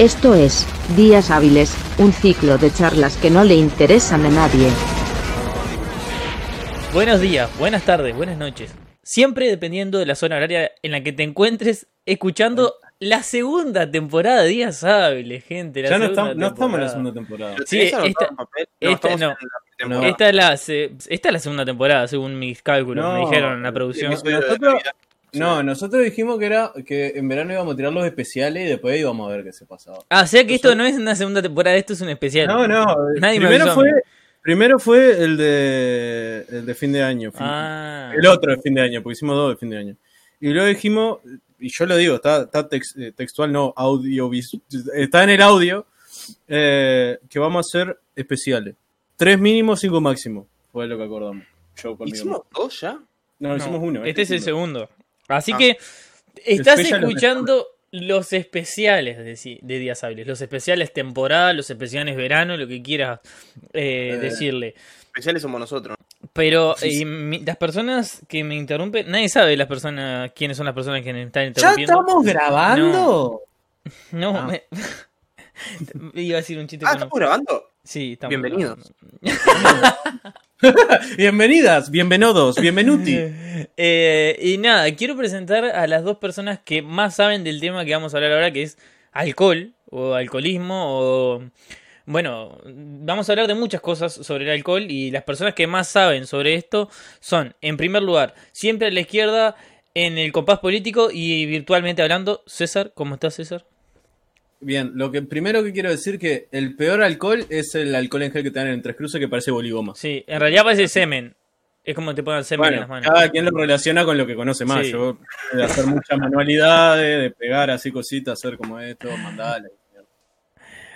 Esto es, Días Hábiles, un ciclo de charlas que no le interesan a nadie. Buenos días, buenas tardes, buenas noches. Siempre dependiendo de la zona horaria en la que te encuentres, escuchando la segunda temporada de Días Hábiles, gente. La Ya no estamos, no estamos en la segunda temporada. Sí, ¿Tenés anotado esta- esta no. temporada. Es, la, se- esta es la segunda temporada, según mis cálculos, me No, dijeron en la producción. Nosotros-. No, nosotros dijimos que era que en verano íbamos a tirar los especiales y después íbamos a ver qué se pasaba. Ah, o sea que esto no es una segunda temporada, esto es un especial. No, no. Nadie me primero a fue, primero fue el de el de fin de año. fin- Ah, El otro de fin de año, porque hicimos dos de fin de año. Y luego dijimos, y yo lo digo, está, está tex- eh, textual, no audiovisual, está en el audio, eh, que vamos a hacer especiales. Tres mínimos, cinco máximos. Fue lo que acordamos. Yo conmigo. ¿Hicimos dos ya? No, no, hicimos uno. Este es el segundo. Así Ah. que estás escuchando los especiales de, de Días Hábiles, los especiales temporada, los especiales verano, lo que quieras eh, Eh. decirle. Especiales somos nosotros. Pero Sí, eh, mi- las personas que me interrumpen, nadie sabe las personas quiénes son las personas que me están ¿Ya interrumpiendo. estamos grabando? No, Ah. me- iba a decir un chiste Ah, no- ¿estamos grabando? Sí, estamos Bienvenidos. Bienvenidas, bienvenidos, bienvenuti. Eh, y nada, quiero presentar a las dos personas que más saben del tema que vamos a hablar ahora, que es alcohol o alcoholismo o... Bueno, vamos a hablar de muchas cosas sobre el alcohol y las personas que más saben sobre esto son, en primer lugar, siempre a la izquierda en el compás político y virtualmente hablando, César, ¿cómo estás César? Bien, lo que primero que quiero decir que el peor alcohol es el alcohol en gel que te dan en Tres Cruces que parece boligoma. Sí, en realidad parece semen. Es como te ponen semen en las manos. cada quien lo relaciona con lo que conoce más. Sí. Yo de hacer muchas manualidades, de pegar así cositas, hacer como esto, mandarle.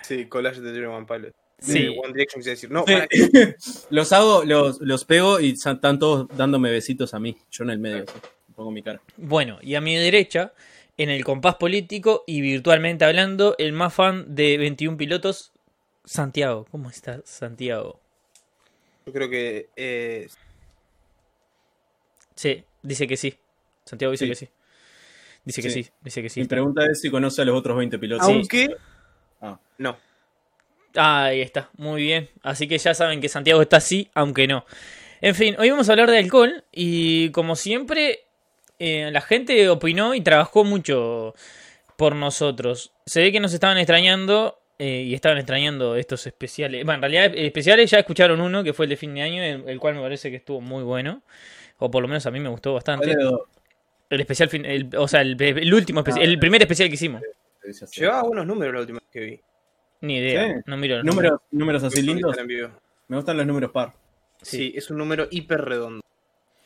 Sí, collage de Dream One Pilot. Sí. One Direction quise decir. No, Sí. para- Los hago, los, los pego y están todos dándome besitos a mí. Yo en el medio, así, pongo mi cara. Bueno, y a mi derecha, en el compás político y virtualmente hablando, el más fan de 21 pilotos, Santiago. ¿Cómo estás, Santiago? yo creo que eh, Sí, dice que sí. Santiago dice Sí. que sí. Dice que sí, Sí. dice que sí. Mi pregunta es si conoce a los otros 20 pilotos. aunque Ah. no. Ah, ahí está, muy bien. Así que ya saben que Santiago está así, aunque no. En fin, hoy vamos a hablar de alcohol y como siempre, eh, la gente opinó y trabajó mucho por nosotros. Se ve que nos estaban extrañando eh, y estaban extrañando estos especiales. Bueno, en realidad especiales ya escucharon uno que fue el de fin de año, el, el cual me parece que estuvo muy bueno. O por lo menos a mí me gustó bastante. ¿Cuál de los- El especial, fin- el- o sea, el, el último, especi- el primer especial que hicimos. Llevaba buenos números la última vez que vi. Ni idea, Sí. no miro los Números, números así lindos. en vivo. Me gustan los números par. Sí. es un número hiper redondo.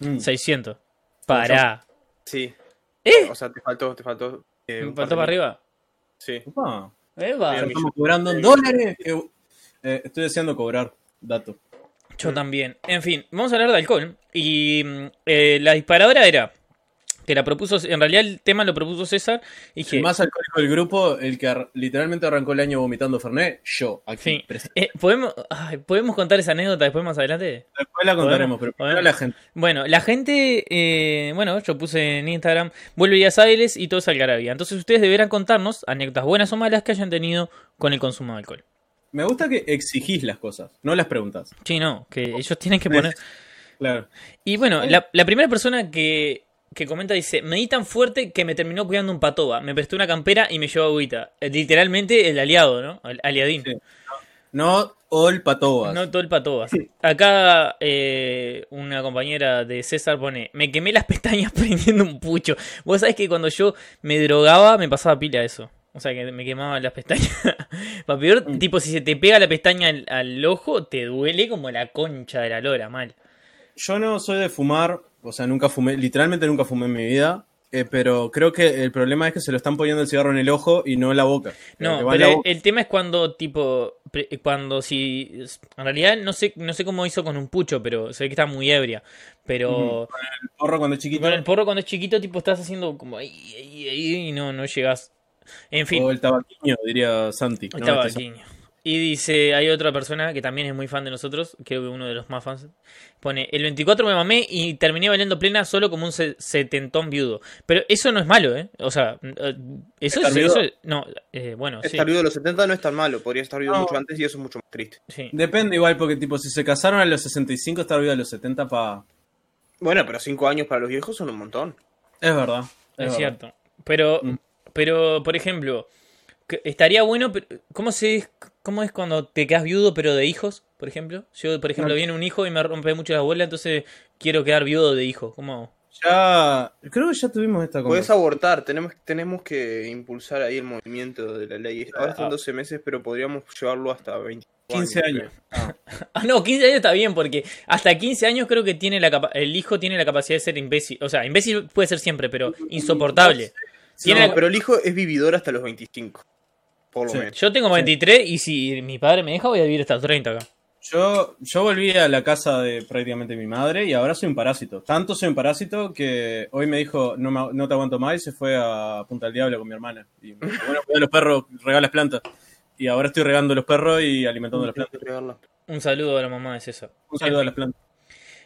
Mm. 600. Pará. Sí. ¿Eh? O sea, te faltó, te faltó. eh, ¿Me faltó para arriba? Sí. Opa, Eva. estamos cobrando en dólares. eh, estoy deseando cobrar. Dato. Yo también. En fin, vamos a hablar de alcohol. Y mm, eh, la disparadora era que la propuso, en realidad el tema lo propuso César. Y dije, El más alcohólico del grupo, el que ar- literalmente arrancó el año vomitando Fernet, yo, aquí. Sí. eh, ¿podemos, ay, ¿podemos contar esa anécdota después más adelante? Después la contaremos, pero Podemos- primero la gente. Bueno, la gente, eh, bueno, yo puse en Instagram, vuelve días hábiles y todo es algarabía. Entonces ustedes deberán contarnos anécdotas buenas o malas que hayan tenido con el consumo de alcohol. Me gusta que exigís las cosas, no las preguntas. Sí, no, que ellos tienen que poner... Claro. Y bueno, la, la primera persona que, que comenta dice, me di tan fuerte que me terminó cuidando un patoba, me prestó una campera y me llevó agüita. Eh, Literalmente el aliado, ¿no? El aliadín. Sí. No all patobas. No todo el patoba. Acá eh, una compañera de César pone, me quemé las pestañas prendiendo un pucho. Vos sabés que cuando yo me drogaba me pasaba pila eso. O sea que me quemaban las pestañas. Para peor, Mm. tipo, si se te pega la pestaña al, al ojo, te duele como la concha de la lora, mal. Yo no soy de fumar, o sea, nunca fumé, literalmente nunca fumé en mi vida. eh, pero creo que el problema es que se lo están poniendo el cigarro en el ojo y no en la boca. No, pero el, boca. el tema es cuando, tipo, cuando si... En realidad no sé, no sé cómo hizo con un pucho, pero se ve que está muy ebria. Pero El porro cuando es chiquito. con el porro cuando es chiquito, tipo, estás haciendo como ahí, ahí, ahí, y no, no llegas. En fin, O el tabaquiño, diría Santi. el ¿no? tabaquiño. Y dice, hay otra persona que también es muy fan de nosotros, creo que uno de los más fans. Pone, el 24 me mamé y terminé bailando plena solo como un se- setentón viudo. Pero eso no es malo, ¿eh? O sea, eh, eso es... ¿Estar viudo? eso es- no, eh, bueno, sí. Estar viudo a los 70 no es tan malo, podría estar viudo No. mucho antes y eso es mucho más triste. sí. Depende igual, porque tipo, si se casaron a los 65, estar vivo a los 70 pa... Bueno, pero 5 años para los viejos son un montón. Es verdad. Es verdad. cierto. Pero, Mm. pero, por ejemplo, estaría bueno, pero- ¿cómo, se, ¿cómo es cuando te quedas viudo pero de hijos, por ejemplo? Yo, por ejemplo, No. viene un hijo y me rompe mucho la bola, entonces quiero quedar viudo de hijo. ¿Cómo? Ya, creo que ya tuvimos esta Puedes conversación. abortar, tenemos, tenemos que impulsar ahí el movimiento de la ley. Ahora Ah. están 12 meses, pero podríamos llevarlo hasta 20. 15 años. Ah, Ah, no, 15 años está bien, porque hasta 15 años creo que tiene la capa- el hijo tiene la capacidad de ser imbécil. O sea, imbécil puede ser siempre, pero insoportable. Tiene No, la- pero el hijo es vividor hasta los 25. Por lo Sí. menos. Yo tengo 23 y si mi padre me deja voy a vivir hasta los 30 acá. Yo, yo volví a la casa de prácticamente mi madre y ahora soy un parásito. Tanto soy un parásito que hoy me dijo, no, me- no te aguanto más y se fue a Punta del Diablo con mi hermana. Y me dijo, bueno, cuida a los perros, rega las plantas. Y ahora estoy regando los perros y alimentando las plantas. Un saludo a la mamá de César. Un saludo a las plantas.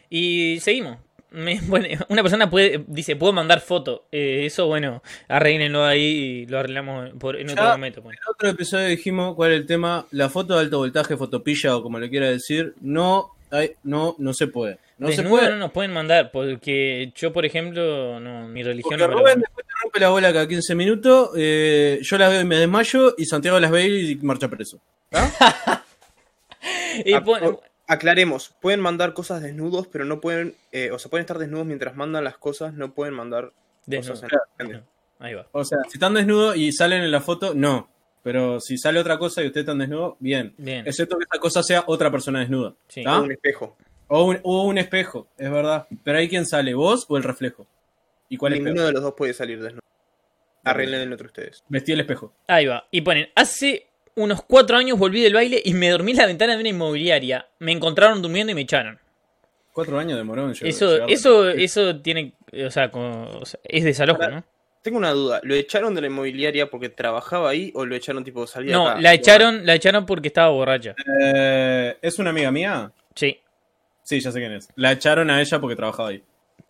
Y seguimos. Me- bueno, una persona puede dice, puedo mandar foto. Eh, eso, bueno, arreglenlo ahí y lo arreglamos por, en otro momento. pues. En otro episodio dijimos cuál es el tema. La foto de alto voltaje, fotopilla o como le quiera decir, no, hay, no, no se puede. No se Desnudo puede. no nos pueden mandar, porque yo, por ejemplo, no, mi religión Porque no me lo Rubén manda. después te rompe la bola cada 15 minutos, eh, yo las veo y me desmayo, y Santiago las ve y marcha preso. Y Ah, pon- o- aclaremos, pueden mandar cosas desnudos, pero no pueden, eh, o sea, pueden estar desnudos mientras mandan las cosas, no pueden mandar desnudo. cosas en Desnudo. Ahí va. O sea, si están desnudos y salen en la foto, no. Pero si sale otra cosa y ustedes están desnudos, bien. Bien. Excepto que esa cosa sea otra persona desnuda. Sí. ¿tá? un espejo. O, un, o un espejo, es verdad. Pero ahí quién sale, vos o el reflejo. ¿Y cuál es Ninguno peor? de los dos puede salir desnudo. Arreglen entre ustedes. Vestí el espejo. Ahí va. Y ponen, hace unos cuatro años volví del baile y me dormí en la ventana de una inmobiliaria. Me encontraron durmiendo y me echaron. Cuatro años demoró en llegar- Eso, llegar- eso, eso tiene, o sea, como- o sea, es desalojo, ¿no? Tengo una duda, ¿lo echaron de la inmobiliaria porque trabajaba ahí o lo echaron tipo salida No, acá? la echaron, la echaron porque estaba borracha. Eh, ¿Es una amiga mía? Sí. Sí, ya sé quién es. La echaron a ella porque trabajaba ahí.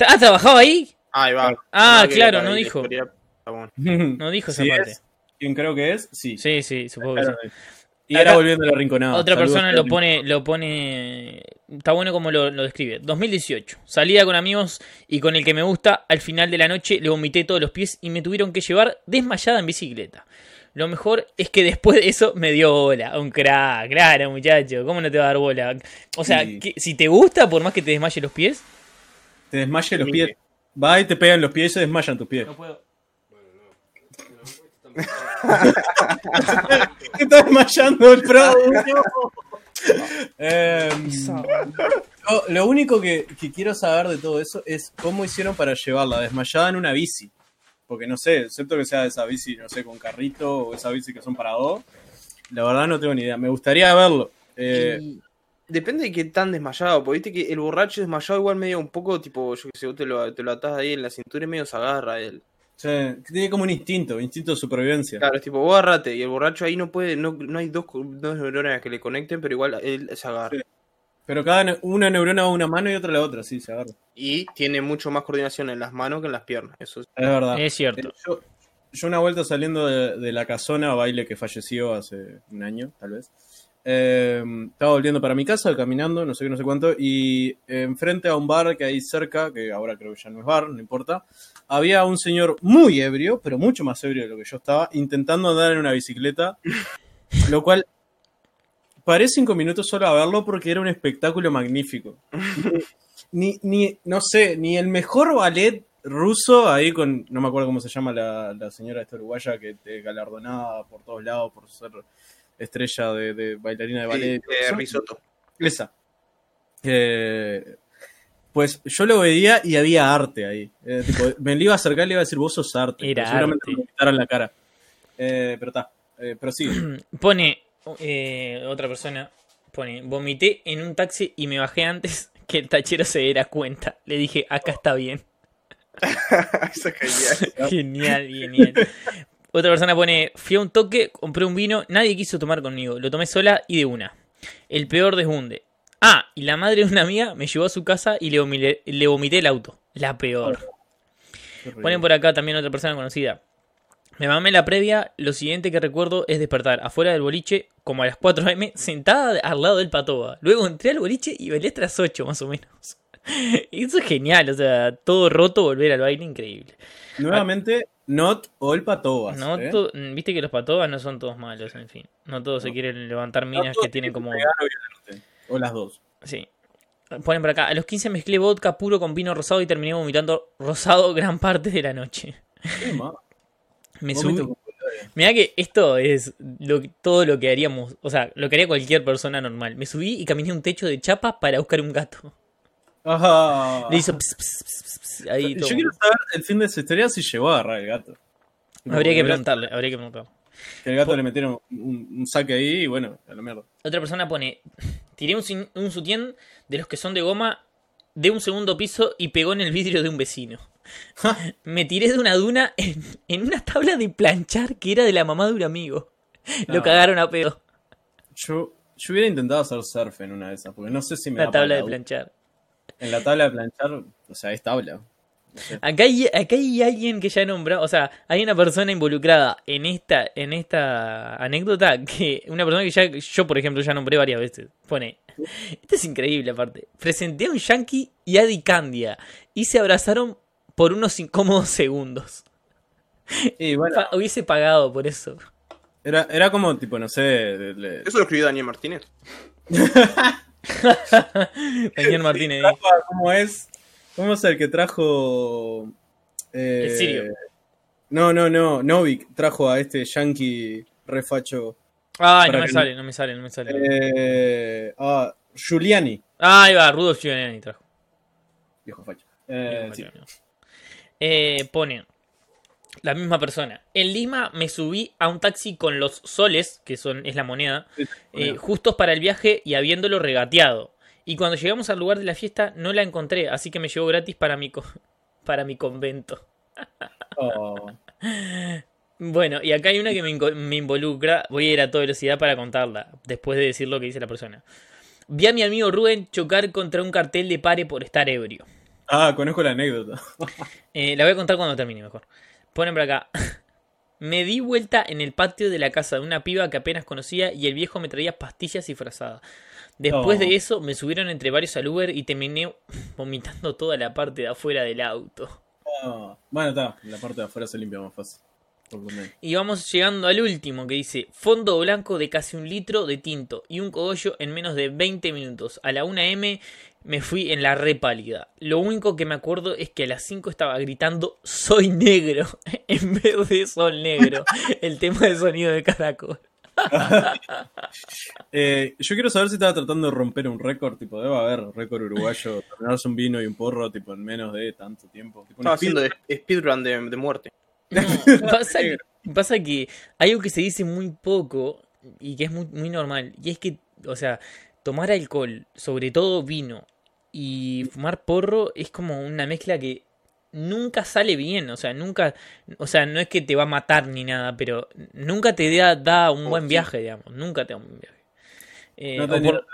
¿Ah, trabajaba ahí? Ahí va. Ah, No, claro, no dijo. historia, está bueno. No dijo esa Sí parte. es. ¿Quién creo que es? Sí. Sí, sí, supongo que sí. Y Acá- ahora volviendo a la rinconada. Otra Saludos persona lo pone, lo pone, está bueno como lo, lo describe. 2018, salida con amigos y con el que me gusta, al final de la noche le vomité todos los pies y me tuvieron que llevar desmayada en bicicleta. Lo mejor es que después de eso me dio bola, un crack, claro muchacho, ¿cómo no te va a dar bola? O sea, Sí. que- si te gusta, por más que te desmaye los pies, Te desmaye los pies. Va y te pegan los pies y se desmayan tus pies. puedo. ¿Qué está desmayando el pro? Em, yo- lo único que, que quiero saber de todo eso es cómo hicieron para llevarla desmayada en una bici. Porque no sé, excepto que sea esa bici, no sé, con carrito o esa bici que son para dos. La verdad no tengo ni idea. Me gustaría verlo. Eh, Y Depende de qué tan desmayado, porque viste que el borracho desmayado igual medio un poco, tipo, yo que sé, vos te lo, te lo atás ahí en la cintura y medio se agarra él. Tiene como un instinto, instinto de supervivencia. Claro, es tipo, vos agarrate, y el borracho ahí no puede, no, no hay dos, dos neuronas que le conecten, pero igual él se agarra. Sí. Pero cada ne- una neurona va a una mano y otra a la otra, sí, se agarra. Y tiene mucho más coordinación en las manos que en las piernas, eso es. Es verdad. Es cierto. Eh, Yo, yo una vuelta saliendo de, de la casona, baile que falleció hace un año, tal vez. eh, estaba volviendo para mi casa, caminando, no sé qué, no sé cuánto, y enfrente a un bar que hay cerca, que ahora creo que ya no es bar, no importa, había un señor muy ebrio, pero mucho más ebrio de lo que yo estaba, intentando andar en una bicicleta, lo cual paré cinco minutos solo a verlo porque era un espectáculo magnífico. Ni, ni, no sé, ni el mejor ballet ruso ahí con, no me acuerdo cómo se llama la, la señora esta uruguaya que te galardonada por todos lados por ser estrella de, de bailarina de ballet. Sí, eh, risotto. Esa. Eh, pues yo lo veía y había arte ahí. Eh, tipo, me le iba a acercar y le iba a decir, vos sos arte. Era seguramente arte. me quitaron la cara. Eh, pero está. Eh, pero sí. Pone eh, otra persona, pone, vomité en un taxi y me bajé antes que el tachero se diera cuenta. Le dije, acá está bien. Eso es genial. Genial, genial. Otra persona pone, fui a un toque, compré un vino, nadie quiso tomar conmigo, lo tomé sola y de una. El peor desbunde. Ah, y la madre de una amiga me llevó a su casa y le vomité, le vomité el auto. La peor. Ponen por acá también otra persona conocida. Me mamé la previa, lo siguiente que recuerdo es despertar afuera del boliche como a las 4 am sentada al lado del patoba. Luego entré al boliche y bailé hasta las 8 más o menos. Eso es genial, o sea, todo roto, volver al baile, increíble. Nuevamente, not all patobas. No ¿eh? to- Viste que los patobas no son todos malos, en fin. No todos se quieren levantar minas que tienen como... pegar o las dos. Sí. Ponen por acá, a los 15 mezclé vodka puro con vino rosado y terminé vomitando rosado gran parte de la noche. Qué. Me subí. Mirá que esto es lo, todo lo que haríamos, o sea, lo que haría cualquier persona normal. Me subí y caminé un techo de chapa para buscar un gato. Ajá. Le hizo ps, ps, ps, ps, ps, ahí Yo todo. quiero saber el fin de esa historia si llegó a agarrar el gato. Habría que preguntarle, habría que preguntarle. Que el gato le metieron un, un saque ahí y bueno, a la mierda. Otra persona pone, tiré un, un sutién de los que son de goma de un segundo piso y pegó en el vidrio de un vecino. Me tiré de una duna en, en una tabla de planchar que era de la mamá de un amigo. Lo No. cagaron a pedo. Yo, yo hubiera intentado hacer surf en una de esas, porque no sé si me La tabla de la- planchar. En la tabla de planchar, o sea, es tabla. Acá hay, acá hay alguien que ya he nombrado, o sea, hay una persona involucrada en esta, en esta anécdota que una persona que ya, yo por ejemplo ya nombré varias veces. Pone, esto es increíble aparte. Presenté a un yankee y a Di Candia y se abrazaron por unos incómodos segundos. Y bueno, Pa- hubiese pagado por eso. era, era como tipo, no sé, de- de- Eso lo escribió Daniel Martínez. Daniel Martínez. ¿Cómo es? ¿Cómo es el que trajo? eh, El sirio. No, no, no. Novik trajo a este yankee refacho. Ay, no me que- sale, no me sale, no me sale. Eh, ah, Giuliani. Ah, ahí va, Rudolf Giuliani trajo. Viejo facho. Eh, sí. Eh, pone la misma persona. En Lima me subí a un taxi con los soles, que son es la moneda, Sí, eh, justos para el viaje y habiéndolo regateado. Y cuando llegamos al lugar de la fiesta no la encontré, así que me llevó gratis para mi, co- para mi convento. Oh. Bueno, y acá hay una que me, involucra. Voy a ir a toda velocidad para contarla, después de decir lo que dice la persona. Vi a mi amigo Rubén chocar contra un cartel de pare por estar ebrio. Ah, conozco la anécdota. Eh, la voy a contar cuando termine mejor. Ponen por acá. Me di vuelta en el patio de la casa de una piba que apenas conocía y el viejo me traía pastillas y frazada. Después de eso me subieron entre varios al Uber y terminé vomitando toda la parte de afuera del auto. Bueno, está. La parte de afuera se limpia más fácil. Y vamos llegando al último que dice fondo blanco de casi un litro de tinto y un cogollo en menos de 20 minutos. A la 1M me fui en la re pálida. Lo único que me acuerdo es que a las 5 estaba gritando soy negro en vez de sol negro. El tema del sonido de caracol. Eh, yo quiero saber si estaba tratando de romper un récord. Tipo, debe haber récord uruguayo. Terminarse un vino y un porro, tipo, en menos de tanto tiempo. Tipo, Estaba haciendo speedrun de, de muerte. No, pasa, que, pasa que hay algo que se dice muy poco y que es muy, muy normal. Y es que, o sea, tomar alcohol, sobre todo vino, y fumar porro es como una mezcla que nunca sale bien. O sea, nunca. O sea, no es que te va a matar ni nada, pero nunca te da, da un Oh, buen sí. viaje, digamos. Nunca te da un buen viaje. Eh, No tenía por-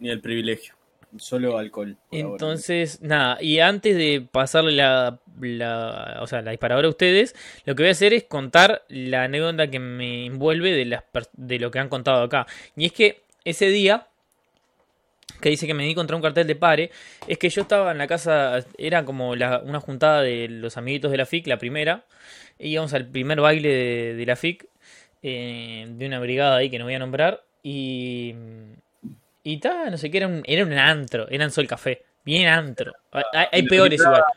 ni el privilegio. Solo alcohol. ahora. entonces, nada, y antes de pasarle la, la, o sea, la disparadora a ustedes, lo que voy a hacer es contar la anécdota que me envuelve de, las, de lo que han contado acá. Y es que ese día, que dice que me di contra un cartel de pare, es que yo estaba en la casa, era como la- una juntada de los amiguitos de la FIC, la primera, y íbamos al primer baile de, de la FIC, eh, de una brigada ahí que no voy a nombrar, y... Y tal, no sé qué, era un, era un antro, era en Sol Café, bien antro. Hay, hay- hay peores brigada- igual.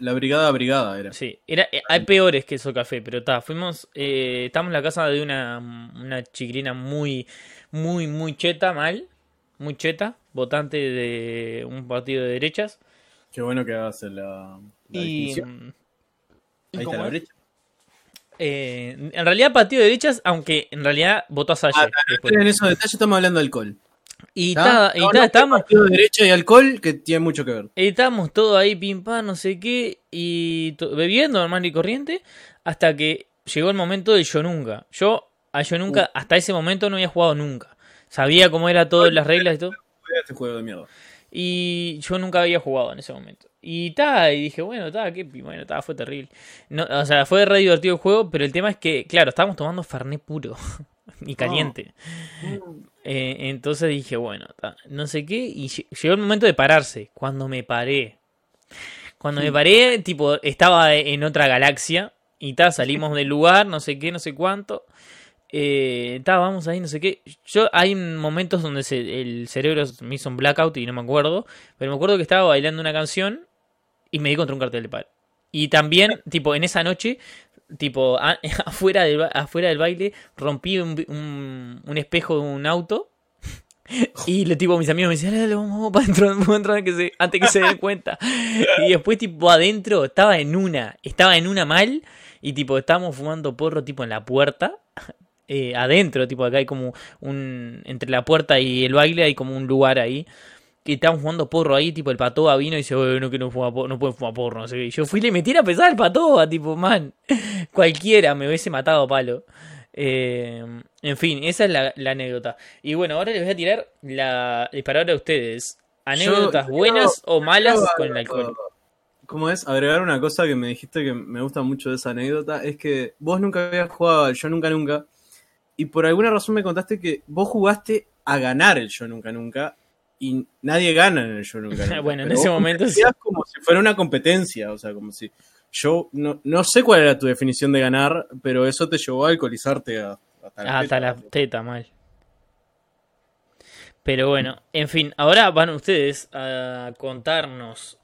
La brigada brigada era. Sí, era, eh, hay peores que Sol Café, pero está, fuimos, eh, estamos en la casa de una, una chiquilina muy, muy, muy cheta, mal, muy cheta, votante de un partido de derechas. Qué bueno que hagas la, la Y. ¿y Ahí está la es? brecha. Eh, en realidad partido de derechas, aunque en realidad votó a Salle. Ah. En esos detalles estamos hablando de alcohol. Y, ¿Está? ta- y No, ta- no, estábamos, partido de derecha y alcohol que tiene mucho que ver. Estábamos todos ahí, pim pam, no sé qué, y bebiendo normal y corriente, hasta que llegó el momento del yo nunca. Yo, a yo nunca, hasta ese momento no había jugado nunca. Sabía cómo era todas las reglas y todo. Juega este juego de mierda. Y yo nunca había jugado en ese momento. Y ta, y dije, bueno, ta, qué, bueno, ta, fue terrible. No, o sea, fue re divertido el juego, pero el tema es que, claro, estábamos tomando Fernet puro y caliente. Eh, entonces dije, bueno, ta, no sé qué, y lle- llegó el momento de pararse. Cuando me paré, cuando me paré, tipo, estaba en otra galaxia y ta, salimos del lugar, no sé qué, no sé cuánto. Eh, vamos ahí, no sé qué. Yo hay momentos donde se- el cerebro me hizo un blackout y no me acuerdo. Pero me acuerdo que estaba bailando una canción y me di contra un cartel de paro. Y también, tipo, en esa noche, tipo, a- afuera, del, afuera del baile, rompí un, un- un espejo de un auto. Y le tipo mis amigos me decían, dale, vamos, vamos para adentro, vamos para adentro antes que se, antes que se den cuenta. Y después, tipo, adentro, estaba en una, estaba en una mal, y tipo, estábamos fumando porro, tipo, en la puerta. Eh, adentro, tipo, acá hay como un. Entre la puerta y el baile hay como un lugar ahí. Y estaban jugando porro ahí, tipo, el patoa vino y dice, bueno, que no, fuma porro, no pueden fumar porro, no sé qué. Y yo fui y le metí a pesar al patoa, tipo, man. Cualquiera me hubiese matado a palo. Eh, en fin, esa es la, la anécdota. Y bueno, ahora les voy a tirar la disparadora a ustedes. ¿Anécdotas Yo- buenas o malas con el alcohol? ¿Cómo es? Agregar una cosa que me dijiste que me gusta mucho de esa anécdota es que vos nunca habías jugado Yo Nunca Nunca y por alguna razón me contaste que vos jugaste a ganar el Yo Nunca Nunca y nadie gana en el Yo Nunca Nunca. Bueno, en ese momento como si fuera una competencia, o sea, como si yo no, no sé cuál era tu definición de ganar, pero eso te llevó a alcoholizarte a- hasta la Hasta teta. la teta, mal. Pero bueno, en fin, ahora van ustedes a contarnos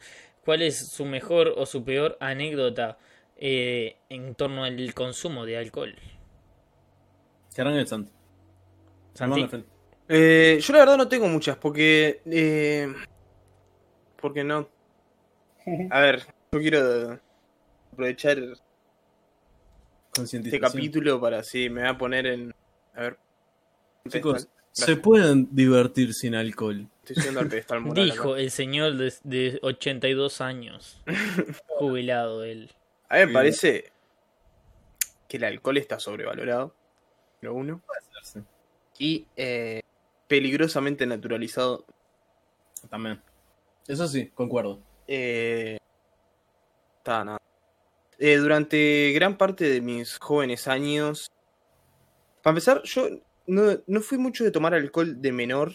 cuál es su mejor o su peor anécdota eh, en torno al consumo de alcohol. Que arranque el Santi. Santi. Armando frente. Eh, yo la verdad no tengo muchas, porque. Eh, porque no. A ver, yo quiero aprovechar este capítulo para sí, me voy a poner en. A ver. Chicos, se pueden divertir sin alcohol. Estoy subiendo al pedestal moral. Dijo acá. el señor de, de 82 años, jubilado él. A mí me parece que el alcohol está sobrevalorado. Uno. Y eh, peligrosamente naturalizado. También. Eso sí, concuerdo. Eh, está, nada. Eh, durante gran parte de mis jóvenes años. Para empezar, yo no, no fui mucho de tomar alcohol de menor.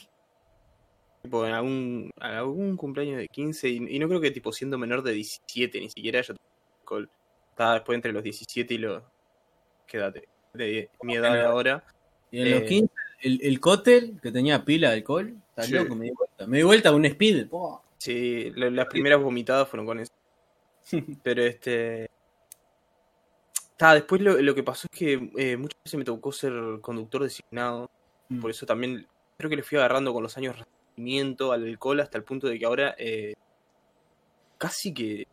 Tipo, en algún, en algún cumpleaños de 15. Y, y no creo que, tipo, siendo menor de 17, ni siquiera yo tomé alcohol. Estaba después entre los 17 y los. ¿Qué edad? te- De mi edad ahora. Y en los Eh. 15, el, el cóctel que tenía pila de alcohol, está Sí. loco, me di vuelta. Me di vuelta a un speed. po. Sí, la- las primeras vomitadas fueron con eso. Pero este. Ta, después lo, lo que pasó es que eh, muchas veces me tocó ser conductor designado. Mm. Por eso también creo que le fui agarrando con los años resentimiento al alcohol hasta el punto de que ahora eh, casi que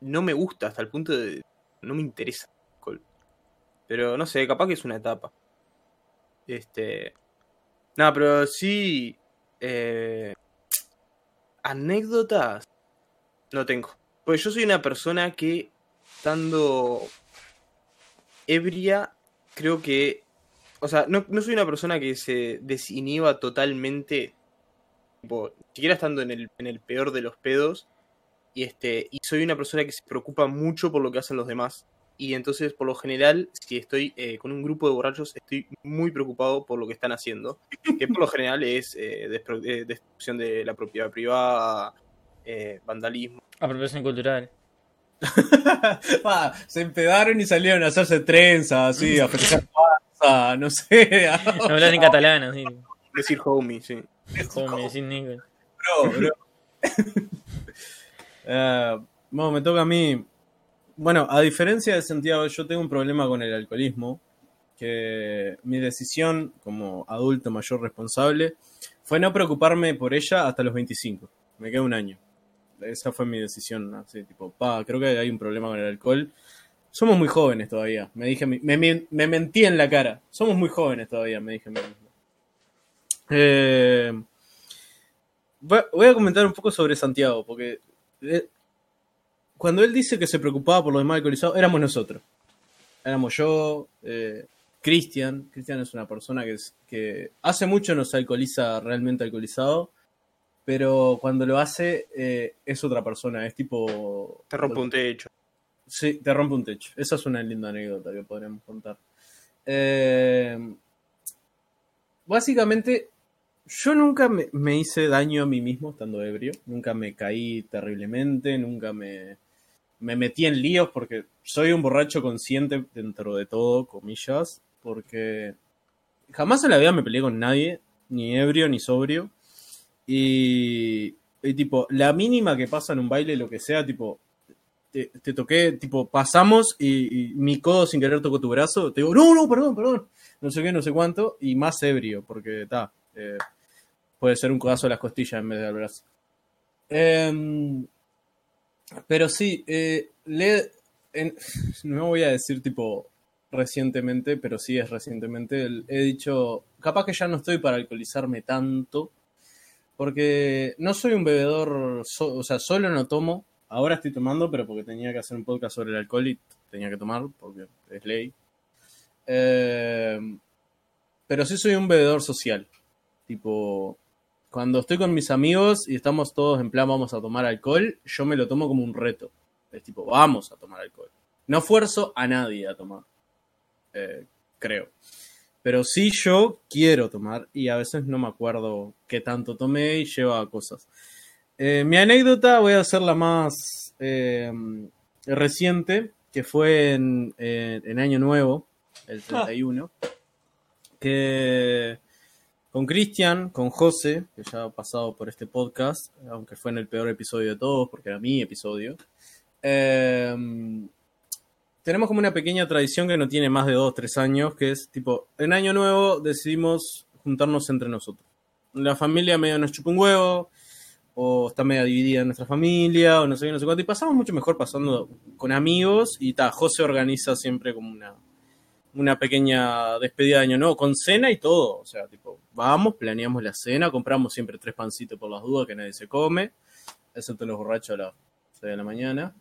no me gusta, hasta el punto de no me interesa. Pero no sé, capaz que es una etapa. Este. Nada, pero sí. eh, anécdotas no tengo. Pues yo soy una persona que, estando ebria, creo que. O sea, no, no soy una persona que se desinhiba totalmente. Tipo, siquiera estando en el, en el peor de los pedos. Y este. Y soy una persona que se preocupa mucho por lo que hacen los demás. Y entonces, por lo general, si estoy eh, con un grupo de borrachos, estoy muy preocupado por lo que están haciendo. Que por lo general es eh, eh, destrucción de la propiedad privada, eh, vandalismo. Apropiación cultural. Se empedaron y salieron a hacerse trenzas, así, a festejar panza, no sé. No hablan en catalán, así. Decir homie, sí. Como me decís, Nico. Bro, bro. Bueno, me toca a mí. Bueno, a diferencia de Santiago, yo tengo un problema con el alcoholismo. Que mi decisión como adulto mayor responsable fue no preocuparme por ella hasta los 25. Me queda un año. Esa fue mi decisión. Así, tipo, pa, creo que hay un problema con el alcohol. Somos muy jóvenes todavía. Me dije, me, me- me mentí en la cara. Somos muy jóvenes todavía, me dije. Eh, voy voy a comentar un poco sobre Santiago, porque eh, cuando él dice que se preocupaba por los demás alcoholizados, éramos nosotros. éramos yo, eh, Cristian. Cristian es una persona que, es, que hace mucho no se alcoholiza realmente alcoholizado, pero cuando lo hace eh, es otra persona, es tipo... Te rompe un techo. Sí, te rompe un techo. Esa es una linda anécdota que podríamos contar. Eh, básicamente, yo nunca me, me hice daño a mí mismo estando ebrio. Nunca me caí terriblemente, nunca me, me metí en líos porque soy un borracho consciente dentro de todo, comillas, porque jamás en la vida me peleé con nadie, ni ebrio ni sobrio. Y, tipo, la mínima que pasa en un baile, lo que sea, tipo, te, te toqué, tipo, pasamos y, y mi codo sin querer tocó tu brazo, te digo, no, no, perdón, perdón, no sé qué, no sé cuánto, y más ebrio, porque está, eh, puede ser un codazo de las costillas en vez del brazo. Em, pero sí, eh, le, no voy a decir tipo recientemente, pero sí es recientemente, he dicho, capaz que ya no estoy para alcoholizarme tanto, porque no soy un bebedor, o sea, solo no tomo, ahora estoy tomando, pero porque tenía que hacer un podcast sobre el alcohol y tenía que tomar, porque es ley. Eh, pero sí soy un bebedor social, tipo, cuando estoy con mis amigos y estamos todos en plan vamos a tomar alcohol, yo me lo tomo como un reto. Es tipo, vamos a tomar alcohol. No fuerzo a nadie a tomar. Eh, creo. Pero sí yo quiero tomar y a veces no me acuerdo qué tanto tomé y lleva cosas. Eh, mi anécdota voy a hacer la más eh, reciente, que fue en, en- en Año Nuevo, el 31, que con Cristian, con José, que ya ha pasado por este podcast, aunque fue en el peor episodio de todos, porque era mi episodio. eh, tenemos como una pequeña tradición que no tiene más de 2 3 años, que es tipo, en Año Nuevo decidimos juntarnos entre nosotros. La familia medio nos chupa un huevo, o está medio dividida en nuestra familia, o no sé qué, no sé cuánto, y pasamos mucho mejor pasando con amigos, y ta, José organiza siempre como una, una pequeña despedida de año nuevo, con cena y todo. O sea, tipo, vamos, planeamos la cena, compramos siempre tres pancitos por las dudas que nadie se come, excepto los borrachos a las 6 de la mañana.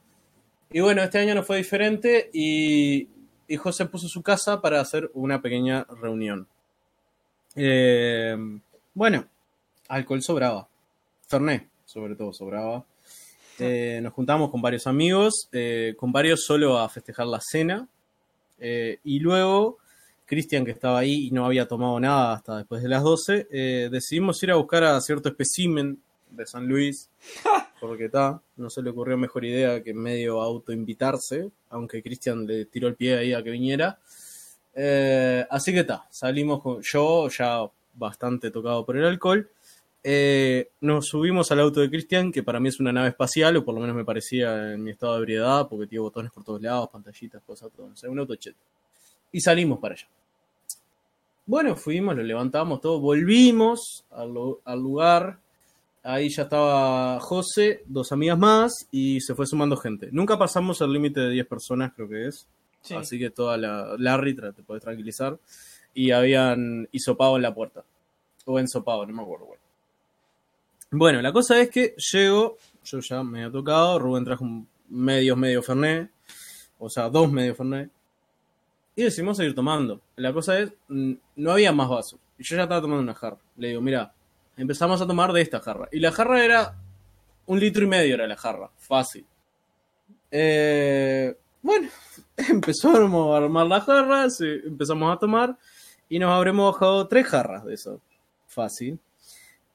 Y bueno, este año no fue diferente y, y José puso su casa para hacer una pequeña reunión. Eh, bueno, alcohol sobraba. Fernet, sobre todo, sobraba. Eh, nos juntamos con varios amigos, eh, con varios solo a festejar la cena. Y luego, Cristian, que estaba ahí y no había tomado nada hasta después de las 12, eh, decidimos ir a buscar a cierto espécimen de San Luis, porque está, no se le ocurrió mejor idea que medio autoinvitarse, aunque Cristian le tiró el pie ahí a que viniera. Eh, así que está, salimos con yo ya bastante tocado por el alcohol. Eh, nos subimos al auto de Cristian, que para mí es una nave espacial, o por lo menos me parecía en mi estado de ebriedad, porque tiene botones por todos lados, pantallitas, cosas, todo. O sea, un auto cheto. Y salimos para allá. Bueno, fuimos, lo levantamos todo, volvimos al, lu- al lugar. Ahí ya estaba José, dos amigas más, y se fue sumando gente. Nunca pasamos el límite de 10 personas, creo que es. Sí. Así que toda la Larry te podés tranquilizar. Y habían hisopado en la puerta. O ensopado, no me acuerdo. Bueno. bueno, la cosa es que llego, yo ya me había tocado, Rubén trajo un medios medio Fernet, o sea, dos medios Fernet. Y decidimos seguir tomando. La cosa es, mm, no había más vasos. Y yo ya estaba tomando una jarra. Le digo, mira, empezamos a tomar de esta jarra. Y la jarra era un litro y medio era la jarra. Fácil. Eh, bueno, empezamos a armar la jarra, se- empezamos a tomar y nos habremos bajado tres jarras de eso. Fácil.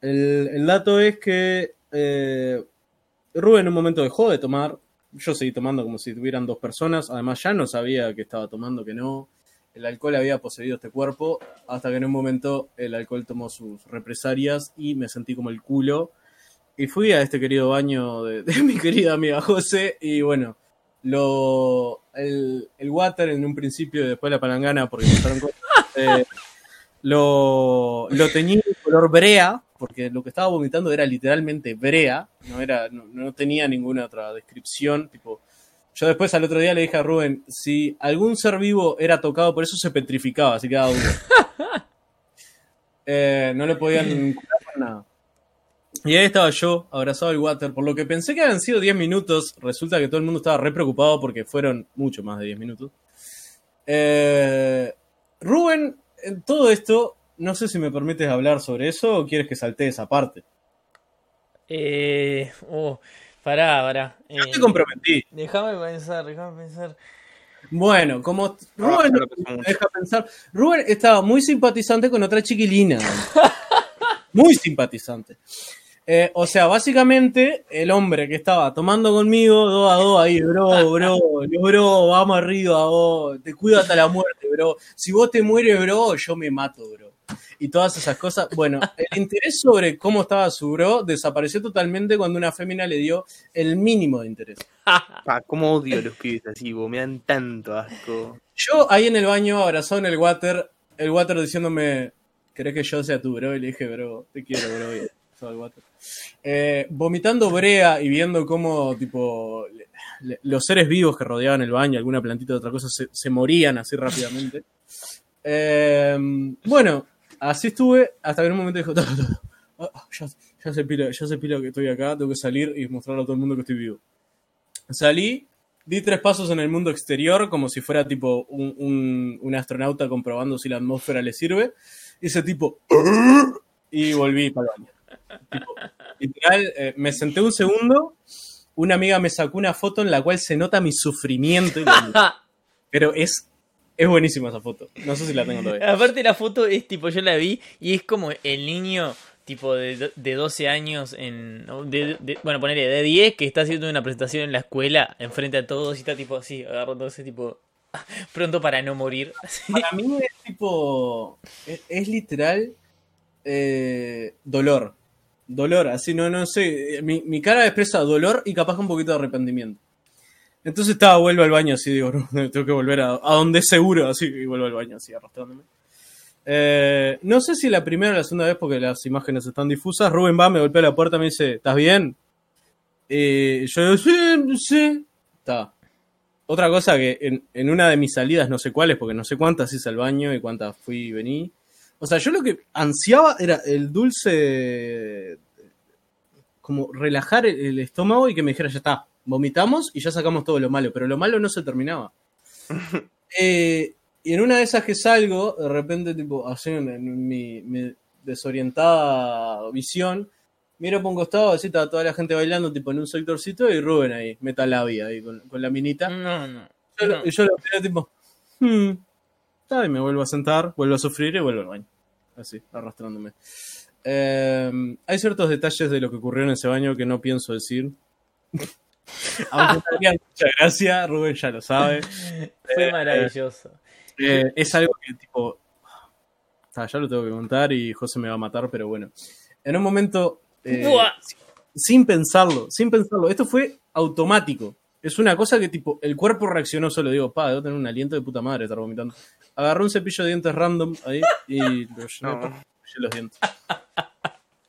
El, el dato es que eh, Rubén en un momento dejó de tomar. Yo seguí tomando como si tuvieran dos personas. Además, ya no sabía que estaba tomando, que no. El alcohol había poseído este cuerpo. Hasta que en un momento el alcohol tomó sus represalias y me sentí como el culo. Y fui a este querido baño de, mi querida amiga José. Y bueno, lo el, el water en un principio y después la palangana porque pasaron cosas. eh, lo, lo teñí de color brea, porque lo que estaba vomitando era literalmente brea, no, era, no, no tenía ninguna otra descripción. Tipo, yo después al otro día le dije a Rubén, si algún ser vivo era tocado por eso se petrificaba, así quedaba duro. Eh, no le podían curar nada. Y ahí estaba yo, abrazado al water, por lo que pensé que habían sido 10 minutos, resulta que todo el mundo estaba re preocupado porque fueron mucho más de 10 minutos. Eh, Rubén, en todo esto, no sé si me permites hablar sobre eso o quieres que salte esa parte. Eh, oh, pará, pará. Yo Eh, te comprometí. déjame pensar, déjame pensar. Bueno, como Ah, Rubén no me deja pensar, Rubén estaba muy simpatizante con otra chiquilina. muy simpatizante. Eh, o sea, básicamente, el hombre que estaba tomando conmigo, dos a dos ahí, bro, bro, bro, vamos arriba, vos, te cuido hasta la muerte, bro. Si vos te mueres, bro, yo me mato, bro. Y todas esas cosas. Bueno, el interés sobre cómo estaba su bro desapareció totalmente cuando una fémina le dio el mínimo de interés. Pa, cómo odio a los pibes así, vos, me dan tanto asco. Yo ahí en el baño, abrazado en el water, el water diciéndome, ¿querés que yo sea tu bro? Y le dije, bro, te quiero, bro. Y. Eh, vomitando brea y viendo cómo, tipo, le- le- los seres vivos que rodeaban el baño, alguna plantita de otra cosa, se, se morían así rápidamente. Eh, bueno, así estuve hasta que en un momento dijo, "No, no, no, ah, ya, ya se pila, ya se pila que estoy acá, tengo que salir y mostrarle a todo el mundo que estoy vivo. Salí, di tres pasos en el mundo exterior, como si fuera tipo un, un- un astronauta comprobando si la atmósfera le sirve. Hice tipo. Y volví para el baño. Tipo, literal, eh, me senté un segundo. Una amiga me sacó una foto en la cual se nota mi sufrimiento. y Pero es, es buenísima esa foto. No sé si la tengo todavía. Aparte la foto es tipo, yo la vi y es como el niño tipo de, de 12 años en de, de- bueno, ponele de 10 que está haciendo una presentación en la escuela enfrente a todos y está tipo así, agarrando ese tipo pronto para no morir. Para mí es tipo. Es, es literal. eh, dolor. Dolor, así, no, no sé. Mi, mi cara expresa dolor y capaz un poquito de arrepentimiento. Entonces estaba, vuelvo al baño así, digo, tengo que volver a, a donde es seguro, así, y vuelvo al baño así, arrastrándome. Eh, no sé si la primera o la segunda vez, porque las imágenes están difusas. Rubén va, me golpea la puerta, me dice, ¿estás bien? Y yo digo, sí, sí. Está. Otra cosa que en, en una de mis salidas, no sé cuáles, porque no sé cuántas hice al baño y cuántas fui y vení. O sea, yo lo que ansiaba era el dulce, como relajar el, el estómago y que me dijera, ya está, vomitamos y ya sacamos todo lo malo, pero lo malo no se terminaba. Eh, y en una de esas que salgo, de repente, tipo, así en, en mi, mi desorientada visión, miro por un costado, así estaba toda la gente bailando, tipo, en un sectorcito, y Rubén ahí, metalavia, ahí, con, con la minita. No, no. Yo, no. y yo lo veo tipo, hmm, está, y me vuelvo a sentar, vuelvo a sufrir y vuelvo al baño. Así, arrastrándome. Eh, hay ciertos detalles de lo que ocurrió en ese baño que no pienso decir. Aunque me haría mucha gracia, Rubén ya lo sabe. Fue Eh, maravilloso. Eh, es algo que tipo. ah, ya lo tengo que contar y José me va a matar, pero bueno. En un momento. eh, sin pensarlo, sin pensarlo. Esto fue automático. Es una cosa que tipo, el cuerpo reaccionó solo. Digo, pa, debo tener un aliento de puta madre estar vomitando. Agarré un cepillo de dientes random ahí y lo llené No. por- llené los dientes.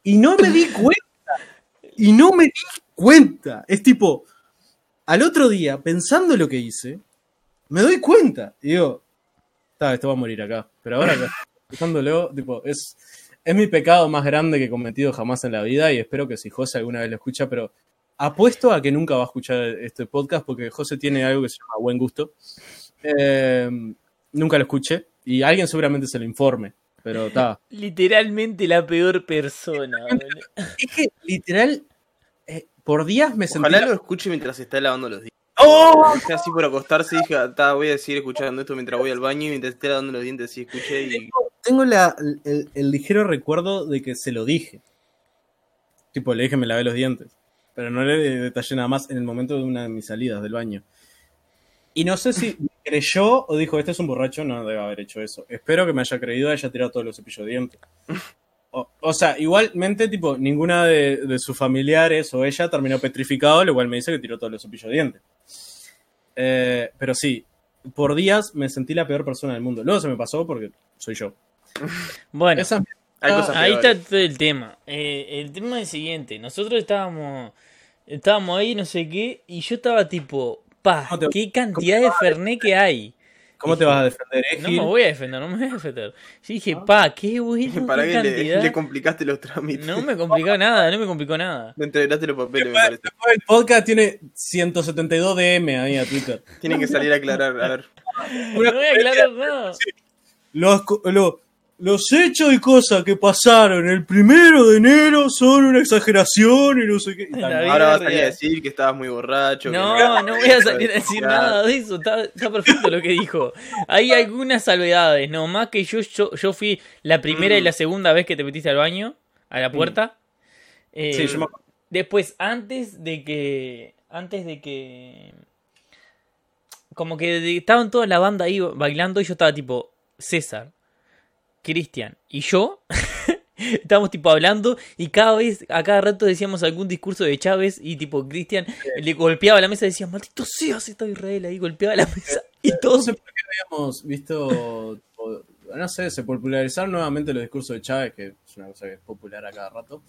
Y no me di cuenta. Y no me di cuenta. Es tipo, al otro día, pensando lo que hice, me doy cuenta. Y digo, está, esto va a morir acá. Pero ahora, pensándolo, tipo, es, es mi pecado más grande que he cometido jamás en la vida. Y espero que si José alguna vez lo escucha, pero apuesto a que nunca va a escuchar este podcast porque José tiene algo que se llama buen gusto. Eh, nunca lo escuché y alguien seguramente se lo informe. Pero está. Literalmente la peor persona. Es que, literal, por días me sentí. Ojalá lo escuche mientras está lavando los dientes. ¡Oh! Así por acostarse y dije, "Ah, voy a seguir escuchando esto mientras voy al baño y mientras esté lavando los dientes así escuché y... Tengo la- el, el ligero recuerdo de que se lo dije. Tipo, le dije me lavé los dientes. Pero no le detallé nada más en el momento de una de mis salidas del baño. Y no sé si creyó o dijo, este es un borracho, no debe haber hecho eso. Espero que me haya creído y haya tirado todos los cepillos de dientes. O, o sea, igualmente, tipo, ninguna de, de sus familiares o ella terminó petrificado, lo cual me dice que tiró todos los cepillos de dientes. Eh, pero sí, por días me sentí la peor persona del mundo. Luego se me pasó porque soy yo. Bueno, Esa- Hay Ah, ahí está todo el tema. Eh, el tema es el siguiente. Nosotros estábamos estábamos ahí, no sé qué, y yo estaba tipo, pa, ¿Cómo te- qué cantidad de Fernet que hay. ¿Cómo te vas a defender, eh, No me voy a defender, no me voy a defender. Yo dije, pa, qué bueno, Para qué le, cantidad. le complicaste los trámites. No me complicó nada, no me complicó nada. Le entregaste los papeles, me parece. después el podcast tiene 172 DM ahí a Twitter. Tienen que salir a aclarar, a ver. No voy a aclarar nada. Los, co- lo- los hechos y cosas que pasaron el primero de enero son una exageración y no sé qué. Ahora vas a salir a decir que estabas muy borracho. que No, no voy a salir a decir nada de eso. Está, está perfecto lo que dijo. Hay algunas salvedades. No más que yo, yo, yo fui la primera y la segunda vez que te metiste al baño, a la puerta. Eh, Sí, yo me acuerdo. Después, antes de que. Antes de que. Como que estaban toda la banda ahí bailando y yo estaba tipo. César, Cristian y yo. Estábamos tipo hablando y cada vez, a cada rato decíamos algún discurso de Chávez y tipo Cristian le golpeaba la mesa y decía, maldito seas esta Israel ahí, golpeaba la mesa y No todos... sé por qué habíamos visto, no sé, se popularizaron nuevamente los discursos de Chávez, que es una cosa que es popular a cada rato.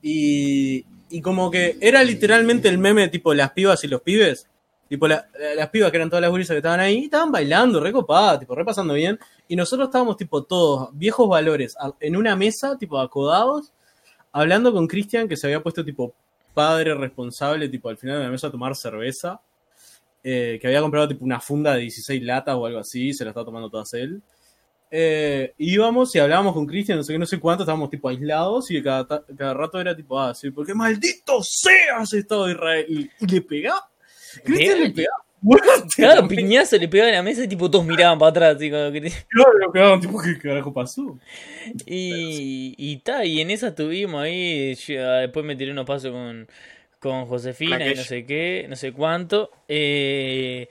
Y, y como que era literalmente el meme tipo las pibas y los pibes. Tipo la- las pibas que eran todas las gurisas que estaban ahí, y estaban bailando, recopadas, tipo repasando bien. Y nosotros estábamos tipo todos, viejos valores, en una mesa, tipo acodados, hablando con Cristian, que se había puesto tipo padre responsable, tipo al final de la mesa a tomar cerveza eh, que había comprado tipo una funda de 16 latas o algo así, se la estaba tomando todas él. Eh, íbamos y hablábamos con Cristian, no sé qué, no sé cuánto, estábamos tipo aislados y cada, cada rato era tipo, ah, sí, porque maldito seas Estado de Israel. Y, y le pegaba. Cristian le pegaba también. piñazo le pegaba en la mesa y tipo todos miraban para atrás. así como que- Claro, lo pegaban, tipo, ¿qué carajo pasó? Y, y ta, y en esa estuvimos ahí. yo, ah, después me tiré unos pasos con, con Josefina y no sé qué, no sé cuánto. eh,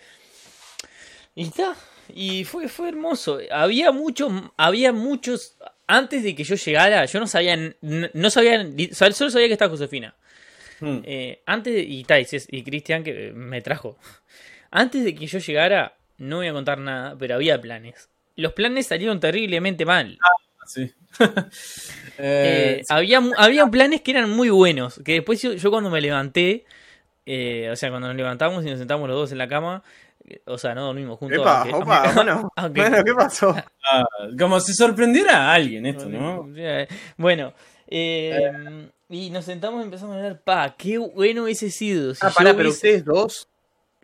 y ta, y fue, fue hermoso. Había muchos, había muchos. Antes de que yo llegara, yo no sabía, n- no sabía, solo sabía que estaba Josefina. Hmm. Eh, antes y ta, y Cés- y Cristian que me trajo. Antes de que yo llegara, no voy a contar nada, pero había planes. Los planes salieron terriblemente mal. Sí. Eh, Eh, había, había planes que eran muy buenos. Que después yo, yo cuando me levanté, eh, o sea, cuando nos levantamos y nos sentamos los dos en la cama, o sea, no dormimos juntos. Epa, aunque- opa, aunque- bueno. aunque- Bueno, ¿qué pasó? ah, como si sorprendiera a alguien esto, ¿no? Bueno, eh, y nos sentamos y empezamos a hablar, pa, qué bueno hubiese sido. si Ah, pará, pero hubiese- ustedes dos.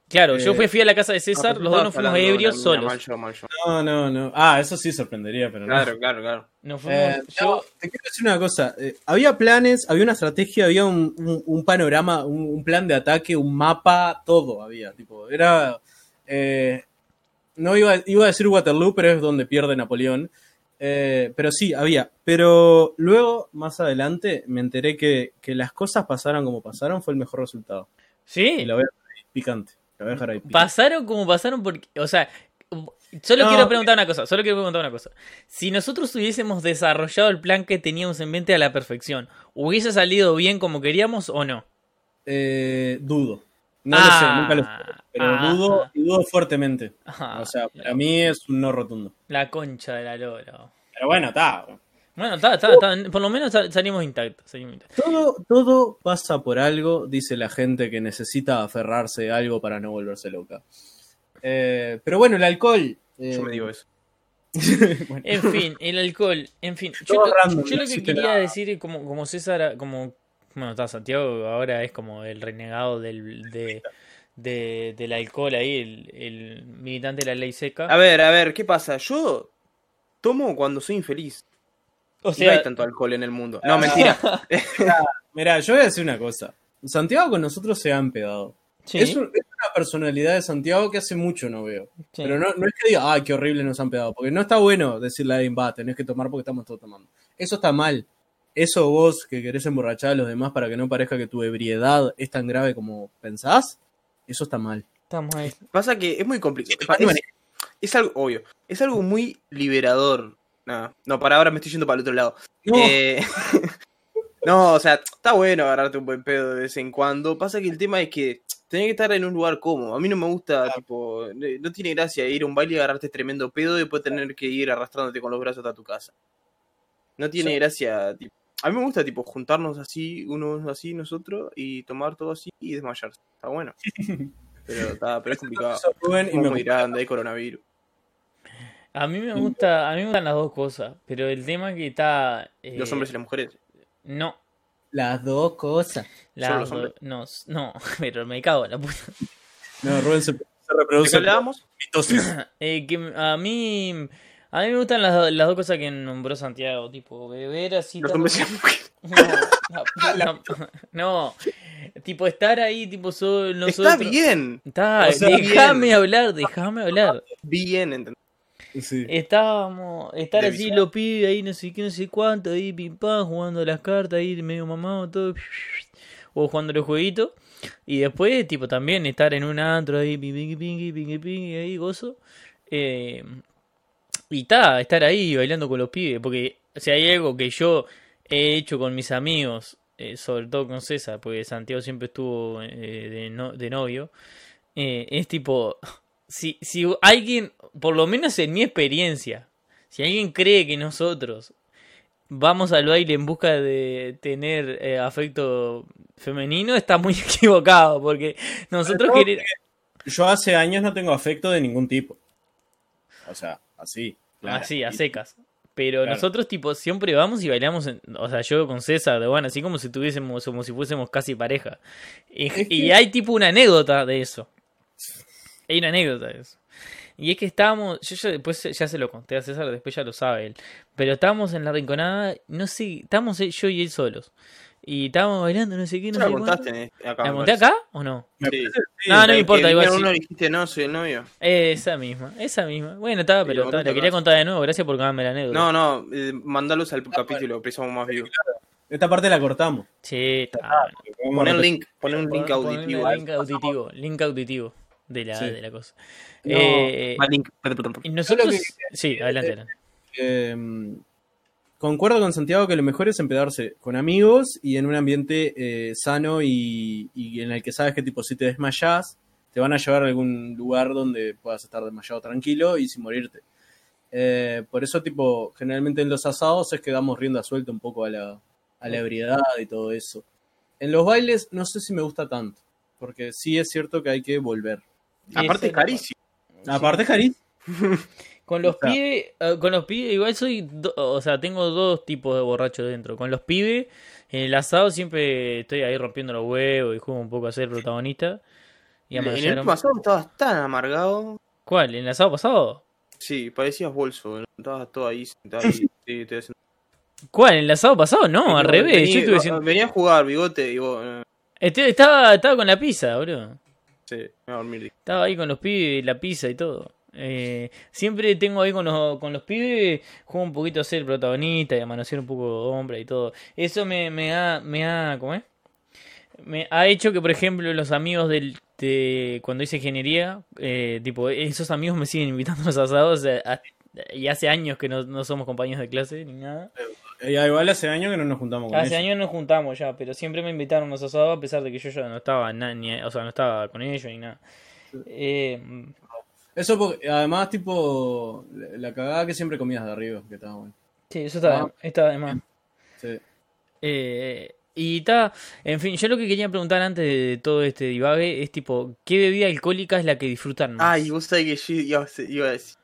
Claro, yo Eh, fui, fui a la casa de César, los dos nos fuimos ebrios solos. Mal mal. No, no, no. Ah, eso sí sorprendería, pero no. Claro, claro, claro. Nos fuimos, Eh, yo, no, te quiero decir una cosa. eh, había planes, había una estrategia, había un, un- un panorama, un, un plan de ataque, un mapa, todo había. Tipo, era. eh, no iba, iba a decir Waterloo, pero es donde pierde Napoleón. Eh, pero sí, había. Pero luego, más adelante, me enteré que, que las cosas pasaron como pasaron, fue el mejor resultado. Y sí, lo voy a dejar ahí picante. Lo voy a dejar ahí picante. pasaron como pasaron porque, o sea, solo No. quiero preguntar una cosa, solo quiero preguntar una cosa. Si nosotros hubiésemos desarrollado el plan que teníamos en mente a la perfección, ¿hubiese salido bien como queríamos o no? Eh, dudo. No Ah, lo sé, nunca lo sé. Pero ah, dudo, ah. y dudo fuertemente. Ajá, O sea, para mí es un no rotundo. La concha de la lora. Pero bueno, está. Bueno, está, está, está, por lo menos sal- salimos intactos. salimos intactos. Todo, todo pasa por algo, dice la gente que necesita aferrarse a algo para no volverse loca. Eh, pero bueno, el alcohol. eh, Yo me digo eso. bueno, En fin, el alcohol, en fin. Yo, random, yo lo que quería nada. decir, como, como César, como. Bueno, está Santiago, ahora es como el renegado del, de, de- del alcohol ahí, el, el militante de la ley seca. A ver, a ver, ¿qué pasa? Yo tomo cuando soy infeliz. O Y no sea, hay tanto alcohol en el mundo. No, mentira. Mira, yo voy a decir una cosa. Santiago con nosotros se ha empedado. sí, Es, un- es una personalidad de Santiago que hace mucho no veo. sí. Pero no, no es que diga, ay, qué horrible nos han pegado. Porque no está bueno decirle a alguien, va, tenés que tomar porque estamos todos tomando. Eso está mal. Eso vos que querés emborrachar a los demás para que no parezca que tu ebriedad es tan grave como pensás, eso está mal. Estamos ahí. Pasa que es muy complicado. Es algo obvio. Es algo muy liberador. No, no, para ahora me estoy yendo para el otro lado. No, Eh, no, o sea, está bueno agarrarte un buen pedo de vez en cuando. Pasa que el tema es que tenés que estar en un lugar cómodo. A mí no me gusta, tipo, no tiene gracia ir a un baile y agarrarte tremendo pedo y después tener que ir arrastrándote con los brazos hasta tu casa. No tiene Sí. gracia, tipo. A mí me gusta, tipo, juntarnos así, unos así, nosotros, y tomar todo así y desmayarse. Está bueno. Pero, está, pero es complicado. Rubén, y me- muy grande, hay coronavirus. A mí me gusta, a mí me gustan las dos cosas, pero el tema que está... eh, Los hombres y las mujeres. No, Las dos cosas. las Solo los do- hombres. no, no, pero me cago en la puta. No, Rubén se, se ¿De reproduce qué hablábamos? Eh, que a mí. A mí me gustan las, las dos cosas que nombró Santiago, tipo beber así. Los tal- hombres y las mujeres. No, no, no, no, tipo estar ahí, tipo solo Está bien. Está, O sea, déjame hablar, déjame hablar. Bien, ¿entendés? Sí. Estábamos, estar De así visual. los pibes ahí, no sé qué, no sé cuánto, ahí pim pam, jugando las cartas ahí, medio mamado, todo. O jugando los jueguitos. Y después, tipo, también estar en un antro ahí, pingui, pingui, pingui, pingui, ahí, gozo. Eh, y ta, estar ahí bailando con los pibes. Porque si hay algo que yo he hecho con mis amigos, eh, sobre todo con César, porque Santiago siempre estuvo eh, de, no- de novio, eh, es tipo, si, si alguien, por lo menos en mi experiencia, si alguien cree que nosotros vamos al baile en busca de tener eh, afecto femenino, está muy equivocado, porque nosotros queremos... Yo hace años no tengo afecto de ningún tipo. O sea, así. claro. Así, a secas. Pero Claro. nosotros, tipo, siempre vamos y bailamos, en- o sea, yo con César, de bueno, así como si tuviésemos, como si fuésemos casi pareja. Y, Es y que- hay tipo una anécdota de eso. Hay una anécdota de eso. Y es que estábamos, yo ya después ya se lo conté a César, después ya lo sabe él. Pero estábamos en la rinconada, no sé, estábamos yo y él solos. Y estábamos bailando, no sé qué, no sé la cuánto. contaste en- acá. ¿La parece. acá o no? Sí. No, no me que importa, igual uno dijiste, no, soy el novio. Esa misma, esa misma. Bueno, estaba, pero lo quería contar de nuevo, gracias por contarme la anécdota. No, no, eh, mandalos al capítulo, precisamos más views. Esta parte la cortamos. Sí, está. Poner link, poner un link auditivo. Link auditivo, link auditivo de la, Sí. de la cosa. No, Eh, nosotros. Lo Sí, adelante. adelante. Eh, concuerdo con Santiago que lo mejor es empedarse con amigos y en un ambiente eh, sano y, y en el que sabes que tipo si te desmayás te van a llevar a algún lugar donde puedas estar desmayado tranquilo y sin morirte. Eh, por eso tipo generalmente en los asados es que damos rienda suelta un poco a la, a la ebriedad y todo eso. En los bailes no sé si me gusta tanto, porque sí es cierto que hay que volver. Aparte es carísimo. Aparte, Jari, Con los pibes, eh, con los pibes, igual soy, do- o sea, tengo dos tipos de borrachos dentro. Con los pibes, en el asado siempre estoy ahí rompiendo los huevos y juego un poco a ser protagonista. Y En el último asado estabas tan amargado. ¿Cuál? ¿En el asado pasado? Sí, parecías bolso. ¿no? Estabas todo ahí, sentado ahí. Sí, estoy haciendo- ¿Cuál? ¿En el asado pasado? No, al revés. Vení- yo estuve Venía a jugar, bigote, y vos. eh, Este- estaba, estaba con la pizza, bro. Sí, me voy a dormir. dije. Estaba ahí con los pibes, la pizza y todo. Eh, siempre tengo ahí con los, con los pibes, juego un poquito a ser protagonista y a manosear un poco hombre y todo. Eso me, me ha, me ha, ¿cómo es? Me ha hecho que, por ejemplo, los amigos del, de cuando hice ingeniería, eh, tipo, esos amigos me siguen invitando a los asados a- y hace años que no, no somos compañeros de clase ni nada. Eh, igual hace años que no nos juntamos con Hace ellos. años nos juntamos ya, pero siempre me invitaron a los asados a pesar de que yo ya no estaba, na- ni, o sea, no estaba con ellos ni nada. Eh, Eso porque, además, tipo, la cagada que siempre comías de arriba, que estaba bueno. Sí, eso está, Ah. está de más. Sí. Eh, y está, en fin, yo lo que quería preguntar antes de todo este divague es tipo, ¿qué bebida alcohólica es la que disfrutan más? Ay, vos sabés que yo iba a ser- iba a decir.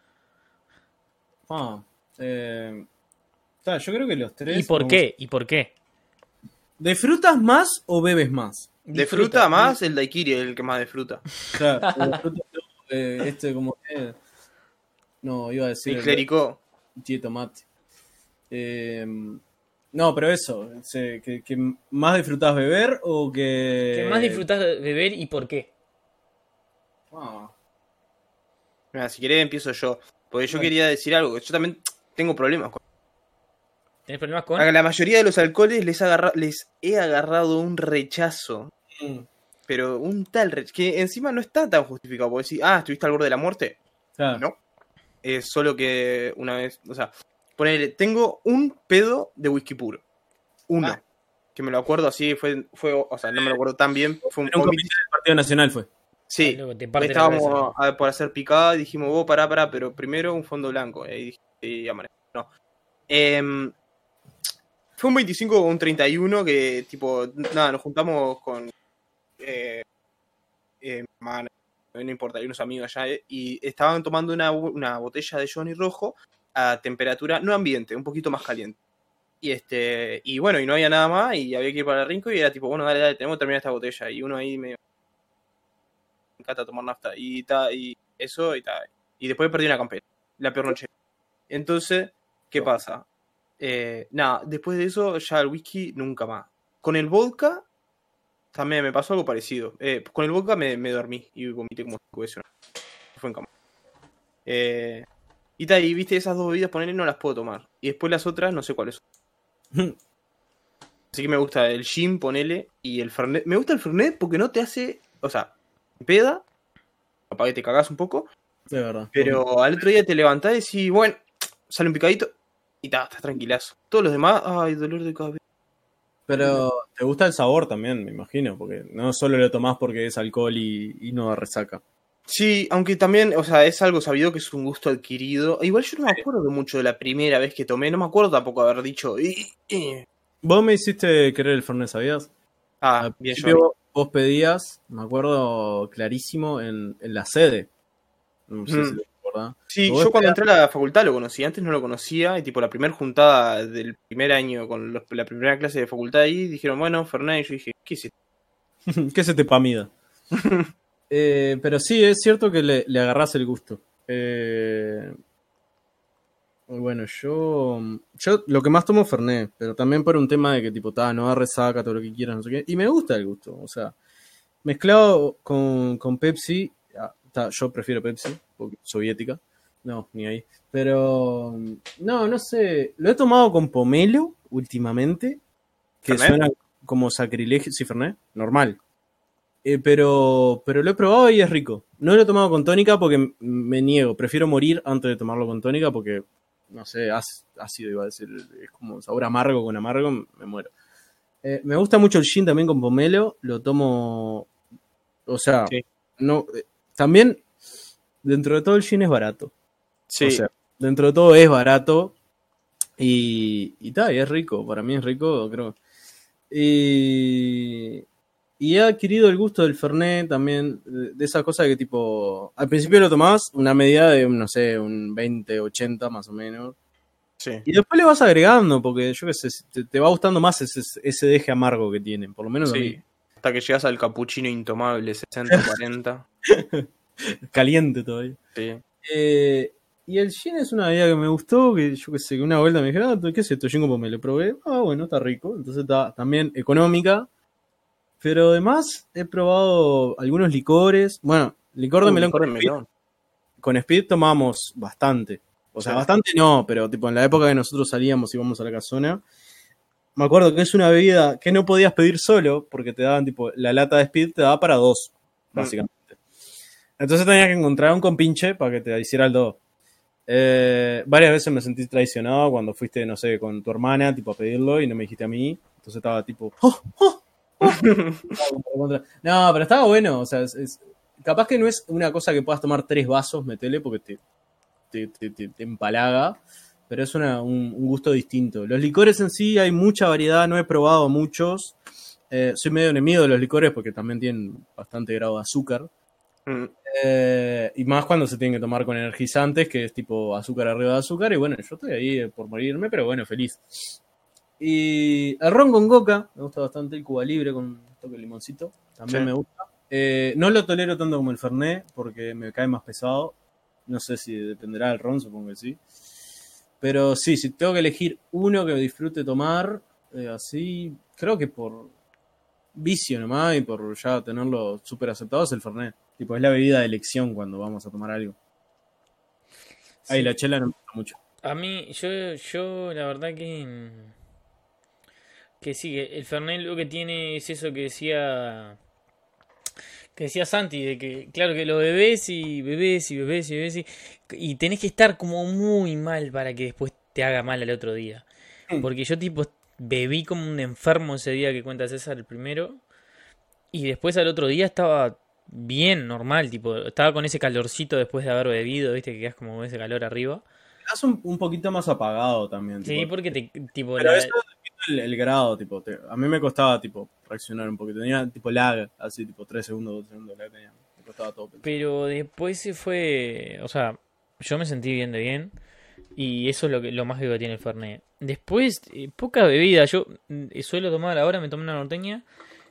Ah, eh, yo creo que los tres. ¿Y por vamos- qué? ¿Y por qué? ¿Disfrutas más o bebes más? De Disfruta. fruta más, el daiquiri es el que más disfruta. O sea, o disfrutas, eh, este como que. No, iba a decir. El clericó. Chile tomate. Eh, no, pero eso, que, que más disfrutás beber o que. ¿Qué más disfrutas de beber y por qué? Ah, Mira, si querés empiezo yo. Porque yo Bueno. quería decir algo. Yo también tengo problemas con. ¿Tienes problemas con? A la mayoría de los alcoholes les, agarra- les he agarrado un rechazo. mm, Pero un tal rechazo. Que encima no está tan justificado. Porque decir, ah, estuviste al borde de la muerte. claro. No. Es solo que una vez. O sea, ponele, tengo un pedo de whisky puro. Uno. Ah. Que me lo acuerdo así, fue, fue, o sea, no me lo acuerdo tan bien. Fue un, un del Partido Nacional fue. Sí, cabeza. estábamos a- por hacer picada y dijimos, vos pará, pará, pero primero un fondo blanco. Y ahí dije, sí, amanece. No. Em, fue un 25 o un 31 que, tipo, nada, nos juntamos con. Eh, eh, man, no importa, hay unos amigos allá, eh, y estaban tomando una, una botella de Johnny rojo a temperatura no ambiente, un poquito más caliente. Y este, y bueno, y no había nada más, y había que ir para el rinco, y era tipo, bueno, dale, dale, tenemos que terminar esta botella. Y uno ahí medio encanta tomar nafta. Y, ta, y eso, y ta. Y después perdí una campera. La peor noche. Entonces, ¿qué pasa? Eh, nada, después de eso, ya el whisky nunca más. Con el vodka, también me pasó algo parecido. Eh, con el vodka me, me dormí y vomité como cinco veces. Fue en cama. Eh, y tal, y viste, esas dos bebidas, ponerle no las puedo tomar. Y después las otras, no sé cuáles son. Así que me gusta el gin, ponele, y el fernet. Me gusta el fernet porque no te hace, o sea, peda, capaz que te cagás un poco, De verdad. pero al otro día te levantás y decís, bueno, sale un picadito y ta, estás tranquilazo. Todos los demás, ay, dolor de cabeza. Pero te gusta el sabor también, me imagino, porque no solo lo tomás porque es alcohol y, y no resaca. Sí, aunque también, o sea, es algo sabido que es un gusto adquirido. Igual yo no me acuerdo mucho de la primera vez que tomé, no me acuerdo tampoco haber dicho. Vos me hiciste querer el Fernet, ¿sabías? Ah, Al bien, principio yo. vos- vos pedías, me acuerdo clarísimo, en, en la sede. No sé Mm. si Sí, yo cuando entré a la facultad lo conocí, antes no lo conocía, y tipo la primera juntada del primer año con los- la primera clase de facultad ahí, dijeron, bueno, Fernet, y yo dije, ¿qué es esto? ¿Qué se te pamida? Eh, pero sí, es cierto que le, le agarrás el gusto. Eh, bueno, yo, yo lo que más tomo es Fernet, pero también por un tema de que tipo, ta, no da resaca, todo lo que quieras, no sé qué. Y me gusta el gusto, o sea, mezclado con, con Pepsi, yo prefiero Pepsi, porque soviética, no, ni ahí. Pero, no, no sé, lo he tomado con pomelo últimamente, que ¿Fernet? suena como sacrilegio, sí, Fernet, normal. Eh, pero, pero lo he probado y es rico. No lo he tomado con tónica porque me niego. Prefiero morir antes de tomarlo con tónica porque, no sé, ácido iba a decir. Es como sabor amargo con amargo, me muero. Eh, me gusta mucho el gin también con pomelo. Lo tomo. O sea, Sí. no. También, dentro de todo, el gin es barato. Sí, O sea, dentro de todo es barato. Y, y tal, y es rico. Para mí es rico, creo. Y, y he adquirido el gusto del Fernet también. De, de esa cosa que, tipo. Al principio lo tomás una medida de, no sé, un 20, 80 más o menos. sí. Y después le vas agregando, porque yo qué sé, te, te va gustando más ese, ese deje amargo que tienen. Por lo menos a Sí. mí. Hasta que llegas al capuchino intomable 60-40. Caliente todavía. sí. Eh, y el gin es una idea que me gustó, que yo qué sé, que una vuelta me dijeron, ah, ¿qué es esto? Gin como me lo probé. Ah, bueno, está rico. Entonces está también económica. Pero además he probado algunos licores. Bueno, licor de Uh, melón licor de con, Speed, con Speed tomamos bastante. O sea, Sí. bastante no, pero tipo en la época que nosotros salíamos y íbamos a la casona. Me acuerdo que es una bebida que no podías pedir solo, porque te daban tipo, la lata de Speed te daba para dos, Mm. básicamente. Entonces tenías que encontrar un compinche para que te hiciera el dos. Eh, varias veces me sentí traicionado cuando fuiste, no sé, con tu hermana, tipo, a pedirlo y no me dijiste a mí. Entonces estaba tipo, "Oh, oh, oh". No, pero estaba bueno, o sea, es, es- capaz que no es una cosa que puedas tomar tres vasos, metele, porque te, te, te- te- te empalaga, pero es una- un, un gusto distinto. Los licores en sí hay mucha variedad, no he probado muchos. Eh, soy medio enemigo de los licores porque también tienen bastante grado de azúcar. Mm, Eh, y más cuando se tienen que tomar con energizantes, que es tipo azúcar arriba de azúcar. Y bueno, yo estoy ahí eh, por morirme, pero bueno, feliz. Y el ron con coca, me gusta bastante. El Cuba Libre con un toque de limoncito, también Sí. me gusta. Eh, no lo tolero tanto como el Fernet, porque me cae más pesado. No sé si dependerá del ron, supongo que sí. Pero sí, si tengo que elegir uno que disfrute tomar, eh, así, creo que por vicio nomás y por ya tenerlo súper aceptado es el Fernet. Tipo, es la bebida de elección cuando vamos a tomar algo. Ay, Sí. la chela no me gusta mucho. A mí, yo, yo la verdad que. Que sí, que el Fernet lo que tiene es eso que decía. Que decía Santi, de que, claro, que lo bebés y bebés y bebés y bebés y. Y tenés que estar como muy mal para que después te haga mal al otro día. Mm. Porque yo, tipo, bebí como un enfermo ese día que cuenta César, el primero. Y después al otro día estaba bien, normal, tipo, estaba con ese calorcito después de haber bebido, viste, que quedas como ese calor arriba. Estás un, un poquito más apagado también. Sí, tipo. porque te, tipo, Pero la- eso el, el grado, tipo. te- a mí me costaba, tipo, reaccionar un poquito. Tenía, tipo, lag, así, tipo, 3 segundos, 2 segundos, lag tenía. Me costaba todo. pensar. pero después se fue, o sea, yo me sentí bien de bien y eso es lo que lo más que tiene el Fernet. Después, eh, poca bebida, yo mm, suelo tomar, ahora me tomé una norteña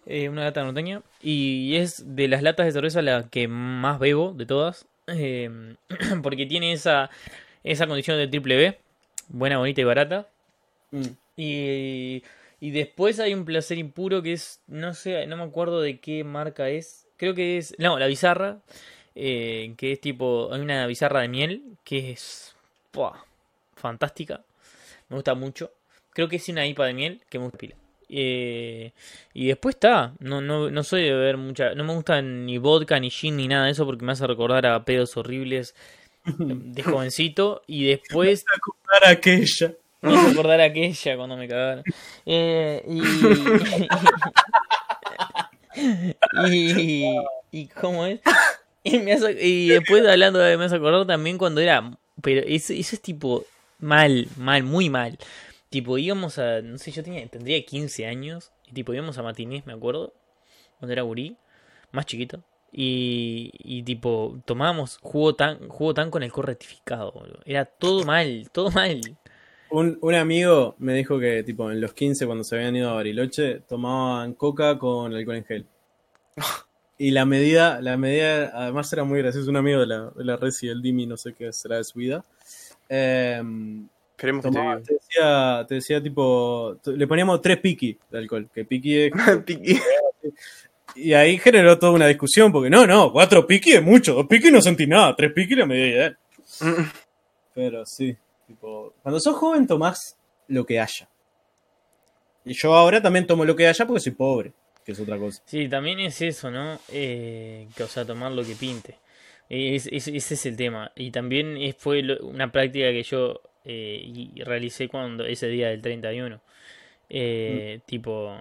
eh, una lata norteña. Y es de las latas de cerveza la que más bebo de todas. eh, porque tiene esa, esa condición de triple B. Buena, bonita y barata. Mm. Y, y después hay un placer impuro que es, no sé, no me acuerdo de qué marca es. Creo que es, no, la bizarra. eh, que es tipo, hay una bizarra de miel que es fantástica. Me gusta mucho. Creo que es una IPA de miel que me gusta pila. Eh, y después está, no, no, no soy de beber mucha, no me gusta ni vodka, ni gin, ni nada de eso porque me hace recordar a pedos horribles de jovencito. Y después Para aquella. me hace acordar a aquella cuando me cagaron. Eh, y, y, y cómo es. Y, me hace- y después hablando de me hace acordar también cuando era. Pero ese, ese es tipo mal, mal, muy mal. Tipo, íbamos a. No sé, yo tenía, tendría 15 años. Y tipo, íbamos a matinés, me acuerdo. Cuando era gurí. Más chiquito. Y, y tipo, tomábamos jugo tan, jugo tan con el rectificado, boludo. Era todo mal, todo mal. Un, un amigo me dijo que, tipo, en los 15, cuando se habían ido a Bariloche, tomaban coca con alcohol en gel. Y la medida, la medida, además era muy gracioso, un amigo de la, de la Resi, el Dimi, no sé qué será de su vida. em, Queremos que te te decía, te decía tipo, le poníamos tres piqui de alcohol, que piqui es... Piqui. Y ahí generó toda una discusión, porque no, no, cuatro piqui es mucho, dos piqui no sentí nada, tres piqui la medida ideal. Pero sí, tipo, cuando sos joven tomás lo que haya. Y yo ahora también tomo lo que haya porque soy pobre, que es otra cosa. Sí, también es eso, ¿no? Eh, que, o sea, tomar lo que pinte. Es- es- ese es el tema. Y también fue una práctica que yo eh, y- realicé cuando ese día del 31. Eh, Tipo...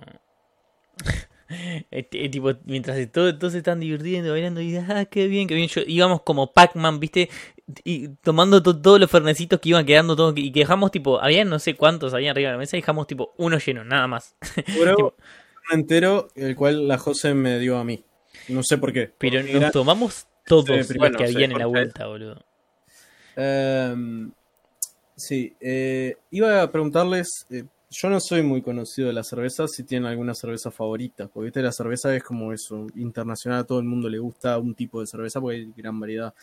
eh, eh, tipo, mientras todos, todos se están divirtiendo, bailando y ah, qué bien, qué bien. Yo, íbamos como Pac-Man, ¿viste? Y tomando to- todos los fernecitos que iban quedando todos, y que dejamos tipo, había no sé cuántos había arriba de la mesa y dejamos tipo uno lleno, nada más. Pero Tipo- un entero, el cual la José me dio a mí. No sé por qué. Pero nos tomamos todos los bueno, que habían en la vuelta, boludo. Em, sí, eh, iba a preguntarles, eh, yo no soy muy conocido de la cerveza, si tienen alguna cerveza favorita, porque ¿viste? la cerveza es como eso, internacional, a todo el mundo le gusta un tipo de cerveza porque hay gran variedad.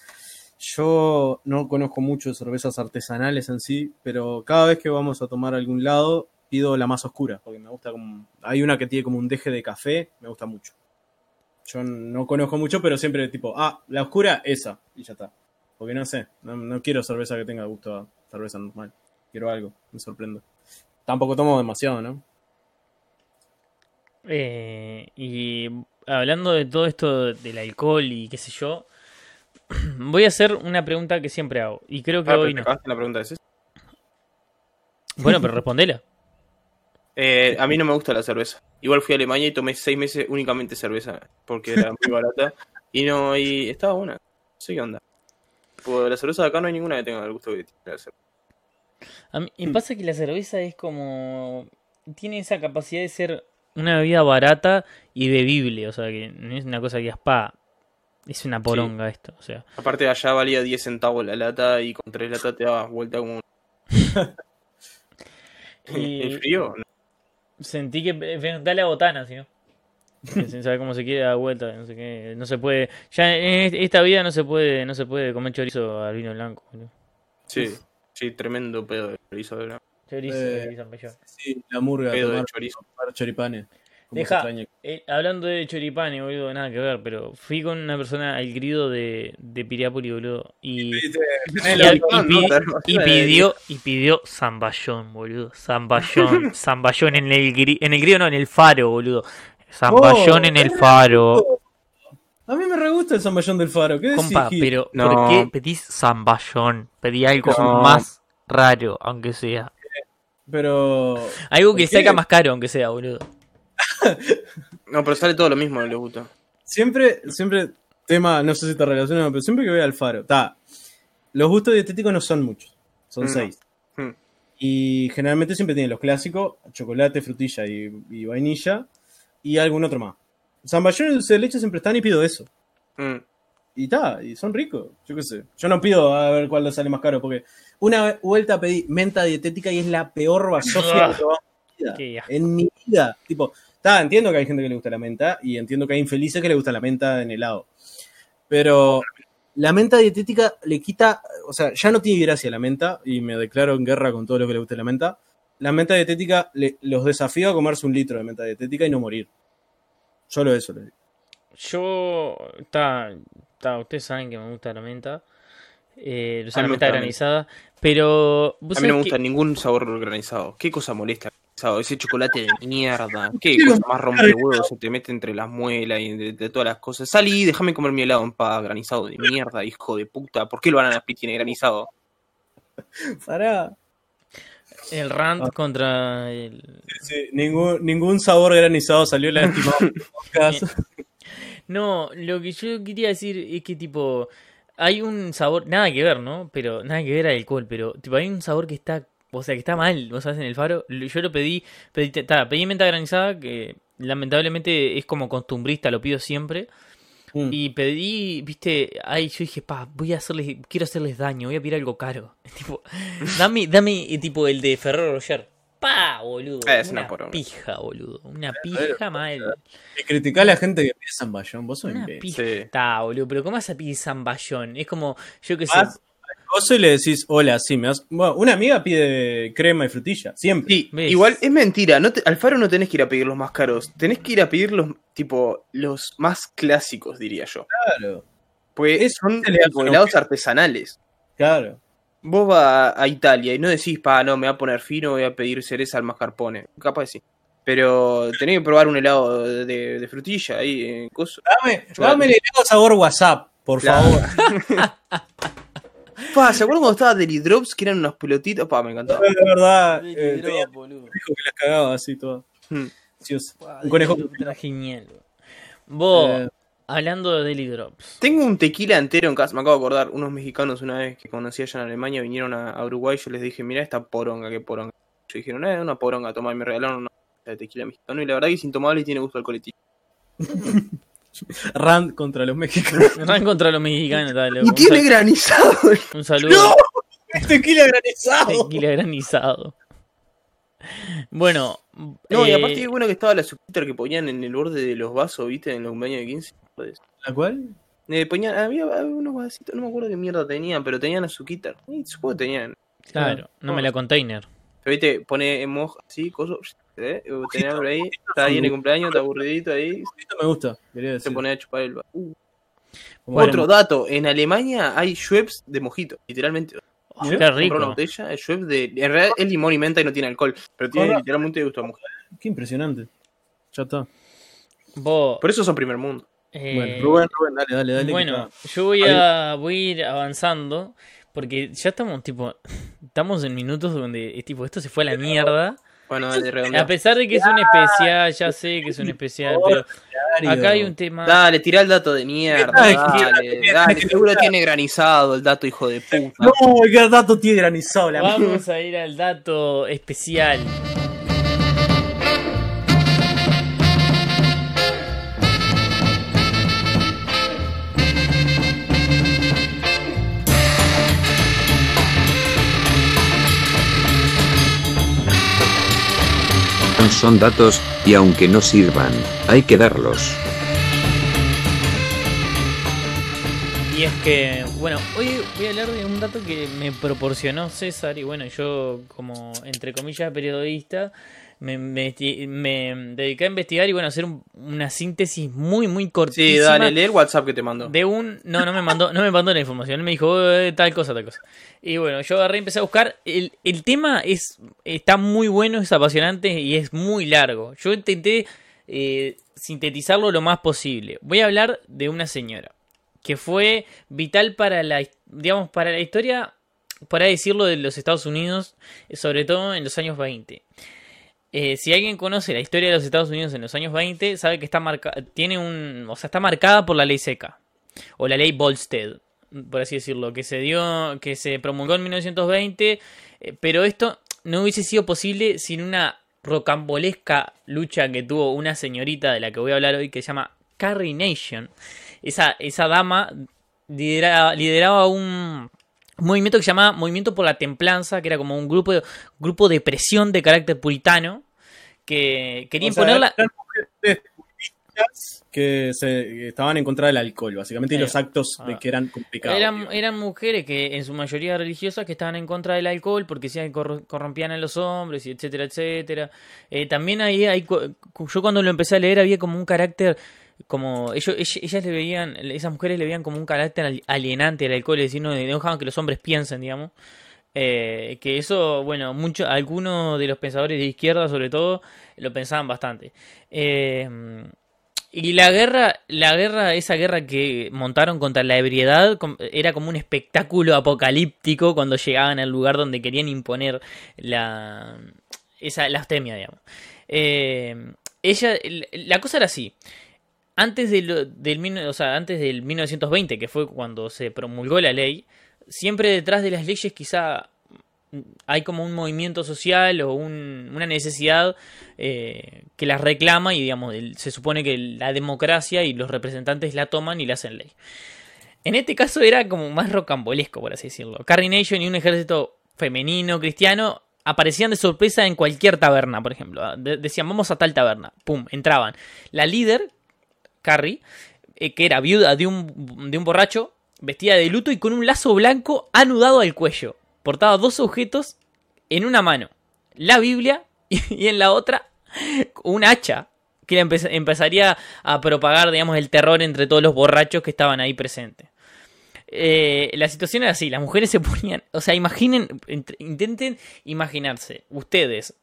Yo no conozco mucho de cervezas artesanales en sí, pero cada vez que vamos a tomar algún lado pido la más oscura, porque me gusta como... Hay una que tiene como un deje de café, me gusta mucho. Yo no conozco mucho, pero siempre tipo, ah, la oscura, esa, y ya está. Porque no sé, no, quiero cerveza que tenga gusto cerveza normal. Quiero algo, me sorprendo. Tampoco tomo demasiado, ¿no? Eh, y hablando de todo esto del alcohol y qué sé yo, voy a hacer una pregunta que siempre hago. Y creo que Ah, hoy no. la pregunta ¿es esa? Bueno, pero respondela. Eh, a mí no me gusta la cerveza. Igual fui a Alemania y tomé seis meses únicamente cerveza porque era muy barata. Y no, y estaba buena. No sé qué onda. Pues la cerveza de acá no hay ninguna que tenga el gusto que tiene la cerveza. A mí, y pasa que la cerveza es como. Tiene esa capacidad de ser una bebida barata y bebible. O sea, que no es una cosa que aspa. Es una poronga esto. O sea, Aparte allá valía 10 centavos la lata y con tres latas te dabas vuelta como un... Y- ¿El frío? Sentí que. eh, Dale a botana, si no. Sin saber cómo se quiere dar vuelta, no sé qué. No se puede. Ya en est- esta vida no se puede, no se puede comer chorizo al vino blanco. boludo. Sí, sí, tremendo pedo de chorizo. ¿verdad? Chorizo, Eh, chorizo. Sí, la murga, Pedo de chorizo. tomar choripanes. Deja, eh, hablando de choripane, boludo, nada que ver, pero fui con una persona al grido de, de Piriápoli, boludo, y, y, no, no, pidió, y pidió zamballón, boludo, zamballón, zamballón en el en el grido no, en el faro, boludo, zamballón Oh, en el es faro, A mí me re gusta el zamballón del faro. ¿Qué decís? compa, pero No. ¿por qué pedís zamballón? Pedí algo No. más raro, aunque sea, Pero. algo que salga más caro, aunque sea, boludo. No, pero sale todo lo mismo, no le gusta. Siempre, siempre, tema, no sé si te relaciona, pero siempre que voy al faro, está. Los gustos dietéticos no son muchos, son Mm. seis. Mm. Y generalmente siempre tienen los clásicos, chocolate, frutilla y, y vainilla, y algún otro más. Zamballón y dulce de leche siempre están y pido eso. Mm. Y está, y son ricos, yo qué sé. Yo no pido a ver cuál le sale más caro, porque una vuelta pedí menta dietética y es la peor basofia que he en mi vida. Qué asco. En mi vida. Tipo, Está, entiendo que hay gente que le gusta la menta y entiendo que hay infelices que le gusta la menta en helado. Pero la menta dietética le quita, o sea, ya no tiene gracia la menta y me declaro en guerra con todo lo que le guste la menta. La menta dietética le- los desafío a comerse un litro de menta dietética y no morir. Solo eso le digo. Yo, está, está, ustedes saben que me gusta la menta. Eh, o sea, A la menta granizada. Pero, ¿vos A mí no me gusta que- ningún sabor granizado. ¿Qué cosa molesta el granizado? Ese chocolate de mierda. ¿Qué cosa más rompe huevos se te mete entre las muelas y de, de todas las cosas? Salí, déjame comer mi helado en paz, granizado de mierda, hijo de puta. ¿Por qué el banana split tiene granizado? Pará. El rant Ah. contra el... Sí, ningún, ningún sabor granizado salió lastimado. el podcast. No, lo que yo quería decir es que tipo hay un sabor, nada que ver, ¿no? Pero nada que ver al alcohol, pero tipo hay un sabor que está, o sea, que está mal, vos sabés, en el faro. Yo lo pedí, pedí, ta, pedí menta granizada que lamentablemente es como costumbrista, lo pido siempre. Mm. Y pedí, viste, ay, yo dije, pa, voy a hacerles, quiero hacerles daño, voy a pedir algo caro. tipo, dame, dame, tipo, el de Ferrero Rocher. Pa, boludo. Eh, es una una poronga. pija, boludo. Una pija mal. Y criticá a la gente que pide zamballón. Vos sos Una pija. Sí. Está, boludo, pero ¿cómo vas a pedir zamballón? Es como, yo que sé. Coso y le decís, hola, sí, me das... Bueno, una amiga pide crema y frutilla, siempre. Sí, ¿Ves? igual es mentira. No te- al faro no tenés que ir a pedir los más caros. Tenés que ir a pedir los, tipo, los más clásicos, diría yo. Claro, Pues Eso son helados artesanales. claro. Vos vas a Italia y no decís, pa, no, me va a poner fino, voy a pedir cereza al mascarpone. Capaz de sí. Pero tenés que probar un helado de, de frutilla ahí, en coso. Dame, dame el helado sabor WhatsApp, por Claro. favor. Pa, ¿se acuerdan cuando estaba Deli Drops que eran unos pelotitos? Pa, me encantaba. De verdad, eh, tenía un boludo. hijo que las cagaba así todo. Hmm. Ansioso. Un conejo. Era genial. Vos, Eh, hablando de Daily Drops. Tengo un tequila entero en casa, me acabo de acordar, unos mexicanos una vez que conocí allá en Alemania vinieron a, a Uruguay, yo les dije, mira esta poronga, qué poronga. Yo dijeron, eh, una poronga, toma, y me regalaron una de tequila mexicano y la verdad que es intomable y tiene gusto al colectivo. Rand contra los mexicanos. Van contra los mexicanos, dale. Y Un, tiene granizado. un saludo. ¡No! Tequila granizado. Tequila granizado. Bueno. No, y eh, aparte qué bueno que estaba la suquita que ponían en el borde de los vasos, viste, en los cumpleaños de 15. Joder. ¿La cual? Eh, ponían, había, había unos vasitos, no me acuerdo qué mierda tenían, pero tenían azuquita. Y supongo que tenían. Claro, no me la container. Pero viste, pone en moj así, coso, ¿eh? Tenía por ahí, está ahí en el cumpleaños, está aburridito ahí, me gusta, quería se pone a chupar el vaso. Uh. Bueno, Otro dato, en Alemania hay Schweppes de mojito, literalmente. Oh, qué Compra una rico. botella, es Schweppes de... En realidad es limón y menta y no tiene alcohol, pero tiene Correcto. literalmente gusto a mojito. Qué impresionante. Ya está. Vos, Por eso son primer mundo. eh, Bueno, Rubén, Rubén, dale, dale, dale. Bueno, yo voy a, voy a ir avanzando porque ya estamos tipo estamos en minutos donde tipo esto se fue a la mierda. Bueno, dale, A pesar de que es un especial, ya sé que es un especial, pero acá hay un tema. Dale, tirá el dato de mierda, Dale, dale, dale, seguro tiene granizado el dato, hijo de puta. No, qué dato tiene granizado la Vamos a ir al dato especial. Son datos, y aunque no sirvan, hay que darlos. Y es que, bueno, hoy voy a hablar de un dato que me proporcionó César y bueno, yo como, entre comillas, periodista, me, me, me dediqué a investigar y bueno, hacer un- una síntesis muy, muy cortísima. Sí, dale, lee el WhatsApp que te mando. De un. No, no me mandó, no me mandó la información. Él me dijo "Eh, tal cosa, tal cosa. Y bueno, yo agarré y empecé a buscar. El, el tema es. está muy bueno, es apasionante y es muy largo. Yo intenté eh, sintetizarlo lo más posible. Voy a hablar de una señora. Que fue vital para la. digamos, para la historia. Para decirlo de los Estados Unidos. Sobre todo en los años 20. Eh, si alguien conoce la historia de los Estados Unidos en los años 20, sabe que está tiene o sea, está marcada por la ley seca o la ley Volstead, por así decirlo, que se dio, que se promulgó en 1920, eh, pero esto no hubiese sido posible sin una rocambolesca lucha que tuvo una señorita de la que voy a hablar hoy que se llama Carrie Nation. Esa, esa dama lideraba, lideraba un movimiento que se llamaba Movimiento por la Templanza, que era como un grupo de, grupo de presión de carácter puritano, que quería O sea, imponer la... eran mujeres budistas que se que estaban en contra del alcohol, básicamente, y los actos de Ah. que eran complicados. Eran, mujeres que en su mayoría religiosas que estaban en contra del alcohol porque corro- corrompían a los hombres y etcétera, etcétera. Eh, también ahí co- yo cuando lo empecé a leer había como un carácter, como ellos, ell- ellas le veían, esas mujeres le veían como un carácter al- alienante al alcohol, es decir, no, dejaban que los hombres piensen, digamos. Eh, que eso, bueno, mucho, algunos de los pensadores de izquierda sobre todo lo pensaban bastante. Eh, y la guerra, la guerra, esa guerra que montaron contra la ebriedad, era como un espectáculo apocalíptico cuando llegaban al lugar donde querían imponer la, esa, la digamos. Eh, ella, el- la cosa era así. Antes, del, mil- o sea, antes del 1920, que fue cuando se promulgó la ley, siempre detrás de las leyes quizá hay como un movimiento social o un- una necesidad eh, que las reclama y digamos se supone que la democracia y los representantes la toman y la hacen ley. En este caso era como más rocambolesco, por así decirlo. Carrie Nation y un ejército femenino cristiano aparecían de sorpresa en cualquier taberna, por ejemplo. De- decían, vamos a tal taberna. Pum, entraban. La líder, Carrie, eh, que era viuda de un, de un borracho, vestida de luto y con un lazo blanco anudado al cuello. Portaba dos objetos en una mano. La Biblia y, en la otra un hacha que empezaría a propagar, digamos, el terror entre todos los borrachos que estaban ahí presentes. Eh, la situación era así, las mujeres se ponían, o sea, imaginen, int- intenten imaginarse, ustedes,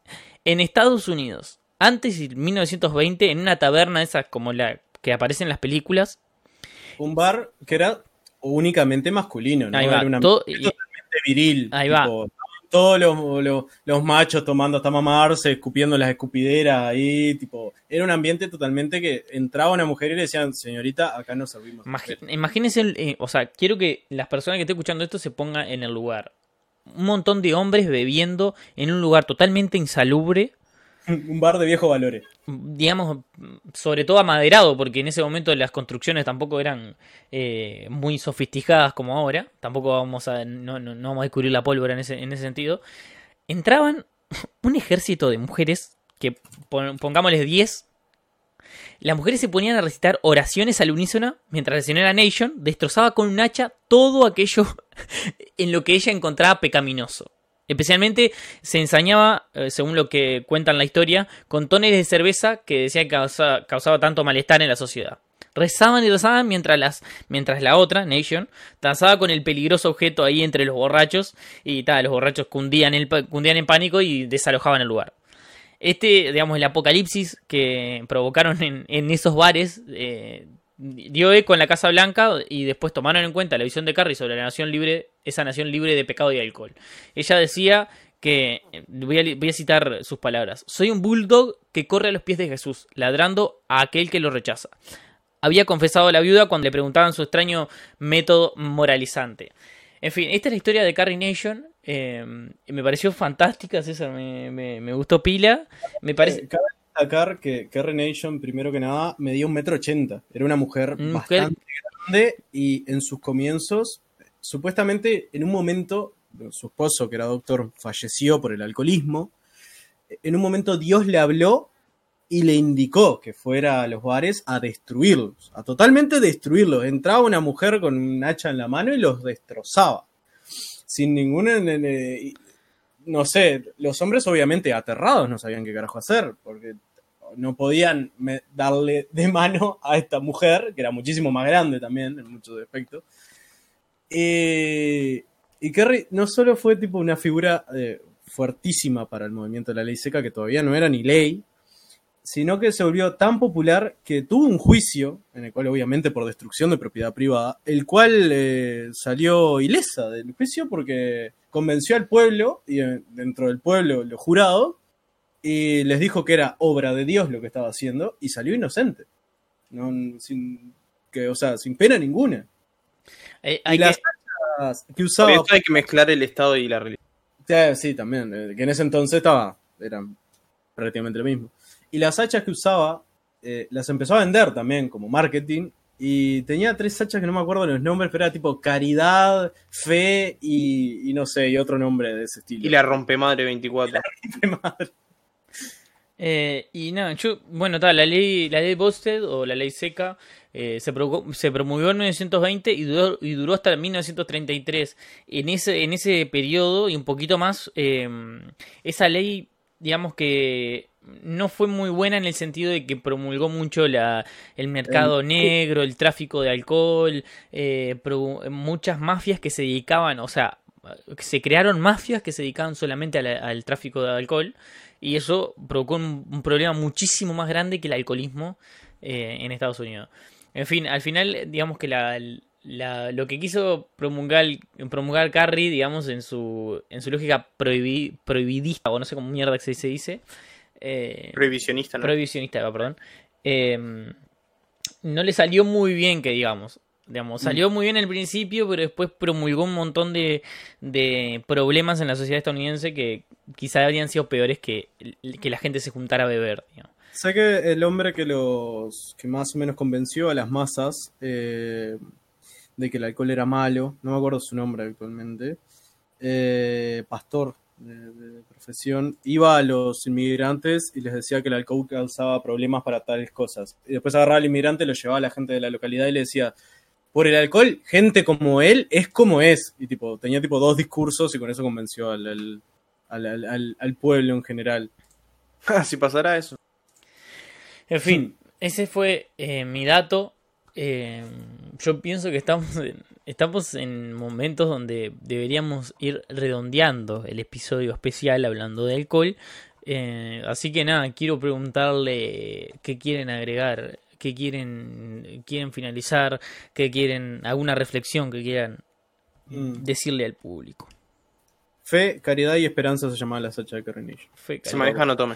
en Estados Unidos, antes de 1920, en una taberna esas como la que aparece en las películas, Un bar que era únicamente masculino, ¿no? Ahí va, Era un todo- totalmente viril. Ahí va. Todos los, los- los machos tomando hasta mamarse, escupiendo las escupideras ahí, tipo, era un ambiente totalmente que entraba una mujer y le decían, señorita, acá no servimos. Imagínense, eh, o sea, quiero que las personas que estén escuchando esto se pongan en el lugar. Un montón de hombres bebiendo en un lugar totalmente insalubre, un bar de viejos valores. digamos, sobre todo amaderado, porque en ese momento las construcciones tampoco eran eh, muy sofisticadas como ahora. Tampoco vamos a, no, no- vamos a descubrir la pólvora en ese, en ese sentido. Entraban un ejército de mujeres, que pon- pongámosles 10. Las mujeres se ponían a recitar oraciones al unísono mientras la señora Nation destrozaba con un hacha todo aquello en lo que ella encontraba pecaminoso. Especialmente se ensañaba, eh, según lo que cuentan la historia, con tóneles de cerveza que decía que causa- causaba tanto malestar en la sociedad. Rezaban y rezaban mientras, las, mientras la otra, Nation, danzaba con el peligroso objeto ahí entre los borrachos y tal, los borrachos cundían, cundían en pánico y desalojaban el lugar. Este, digamos, el apocalipsis que provocaron en, en esos bares eh, dio eco en la Casa Blanca y después tomaron en cuenta la visión de Carrie sobre la nación libre, esa nación libre de pecado y alcohol. Ella decía que, eh, voy a, voy a citar sus palabras, soy un bulldog que corre a los pies de Jesús, ladrando a aquel que lo rechaza. Había confesado la viuda cuando le preguntaban su extraño método moralizante. En fin, esta es la historia de Carrie Nation. eh, me pareció fantástica, César, me, me- me gustó pila. Me parece... Eh, destacar que Carrie Nation, primero que nada, medía un metro ochenta. Era una mujer Mujer- bastante grande y en sus comienzos, supuestamente en un momento, su esposo, que era doctor, falleció por el alcoholismo. En un momento Dios le habló y le indicó que fuera a los bares a destruirlos, a totalmente destruirlos. Entraba una mujer con un hacha en la mano y los destrozaba. Sin ninguna... no sé, los hombres obviamente aterrados no sabían qué carajo hacer, porque no podían darle de mano a esta mujer, que era muchísimo más grande también en muchos aspectos. Eh, y Kerry no solo fue tipo una figura eh, fuertísima para el movimiento de la ley seca, que todavía no era ni ley, sino que se volvió tan popular que tuvo un juicio, en el cual obviamente por destrucción de propiedad privada, el cual eh, salió ilesa del juicio porque convenció al pueblo, y eh, dentro del pueblo los jurados, y les dijo que era obra de Dios lo que estaba haciendo, y salió inocente. No, sin, que, o sea, sin pena ninguna. eh, Y hay las que- hachas que usaba... hay que mezclar el Estado y la religión. Sí, sí, también. eh, Que en ese entonces estaba. Eran prácticamente lo mismo. Y las hachas que usaba, eh, las empezó a vender también como marketing. Y tenía tres hachas que no me acuerdo los nombres, pero era tipo caridad, fe y, y no sé, y otro nombre de ese estilo. Y la rompemadre 24. Madre. Eh, y nada, yo, bueno, tal, la ley, la ley Bosted o la ley seca eh, se, pro- se promulgó en 1920 y duró, y duró hasta 1933. En ese, en ese periodo y un poquito más, eh, esa ley, digamos que no fue muy buena en el sentido de que promulgó mucho la, el mercado negro, el tráfico de alcohol, eh, pro- muchas mafias que se dedicaban, o sea, se crearon mafias que se dedicaban solamente la- al tráfico de alcohol y eso provocó un, un problema muchísimo más grande que el alcoholismo eh, en Estados Unidos. En fin, al final, digamos que la, la- lo que quiso promulgar, promulgar Carrie, digamos, en su, en su lógica prohibi- prohibidista, o no sé cómo mierda que se dice, eh, Prohibicionista, ¿no? prohibicionista, perdón, eh, no le salió muy bien, que digamos. Digamos, salió muy bien al principio, pero después promulgó un montón de, de problemas en la sociedad estadounidense que quizá habrían sido peores que, que la gente se juntara a beber. digamos. Sé que el hombre que los que más o menos convenció a las masas eh, de que el alcohol era malo, no me acuerdo su nombre actualmente, eh, pastor de, de profesión, iba a los inmigrantes y les decía que el alcohol causaba problemas para tales cosas. Y después agarraba al inmigrante, lo llevaba a la gente de la localidad y le decía, por el alcohol, gente como él es como es. Y tipo, tenía tipo dos discursos y con eso convenció al, al, al- al- pueblo en general. si pasará eso. En fin, ese fue eh, mi dato. Eh, yo pienso que estamos en, estamos en momentos donde deberíamos ir redondeando el episodio especial hablando de alcohol. Eh, así que nada, quiero preguntarle qué quieren agregar, qué quieren, quieren finalizar, qué quieren, alguna reflexión que quieran Mm. decirle al público. Fe, caridad y esperanza se llamaba la sacha de Carrenillo. Fue Se maneja, no tome.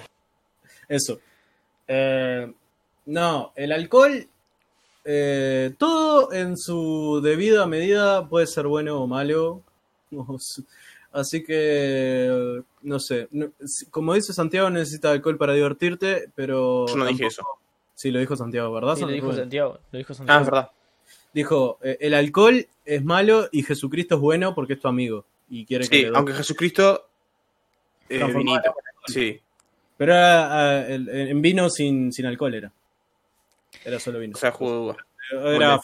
Eso. Eh, no, el alcohol, eh, todo en su debida medida puede ser bueno o malo. Así que, no sé. como dice Santiago, necesita alcohol para divertirte, pero. Yo no dije eso. Sí, lo dijo Santiago, ¿verdad? Sí, lo dijo? Santiago, lo dijo Ah, Santiago. es verdad. Dijo, eh, el alcohol es malo y Jesucristo es bueno porque es tu amigo. Y quiere que Sí, aunque Jesucristo. Eh, Transformado en vinito. Sí. Pero era ah, el- en vino sin, sin alcohol era. Era solo vino. O sea, jugo de uva. Era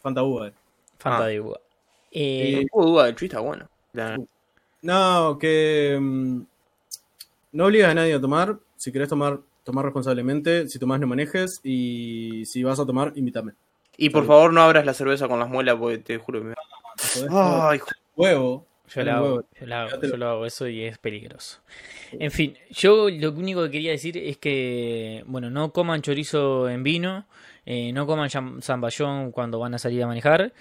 Fanta uva, eh. Fanta Ah. de uva. Eh, El jugo de uva del Chuy está bueno. La- No, que mm, no obligas a nadie a tomar. Si querés tomar, tomar responsablemente. Si tomás, no manejes. Y si vas a tomar, invítame. Y por favor, no abras la cerveza con las muelas, porque te juro que me. Ay, Huevo. Yo lo hago, huevo. yo lo hago, yo lo hago eso y es peligroso. En fin, yo lo único que quería decir es que, bueno, no coman chorizo en vino, eh, no coman zamballón cuando van a salir a manejar,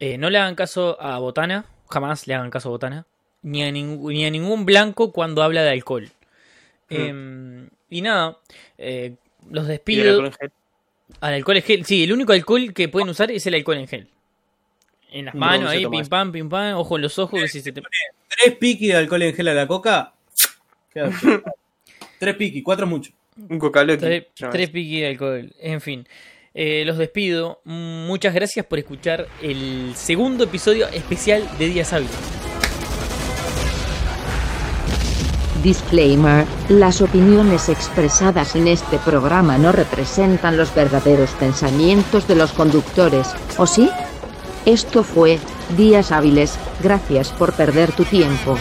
eh, no le hagan caso a Botana, jamás le hagan caso a Botana, ni a, ningú- ni a ningún blanco cuando habla de alcohol. Eh, y nada, eh, los y el despido. alcohol en gel. Al alcohol en gel, sí, el único alcohol que pueden usar es el alcohol en gel. En las manos, ahí, pim pam, pim pam, ojo en los ojos, que si se te... Tres piqui de alcohol en gel a la coca. Tres piqui, cuatro mucho. Un coca-loqui. Tres, tres piqui de alcohol. En fin. Eh, los despido. Muchas gracias por escuchar el segundo episodio especial de Días Hábiles. Disclaimer, las opiniones expresadas en este programa no representan los verdaderos pensamientos de los conductores, ¿o sí? Esto fue, Días Hábiles, gracias por perder tu tiempo.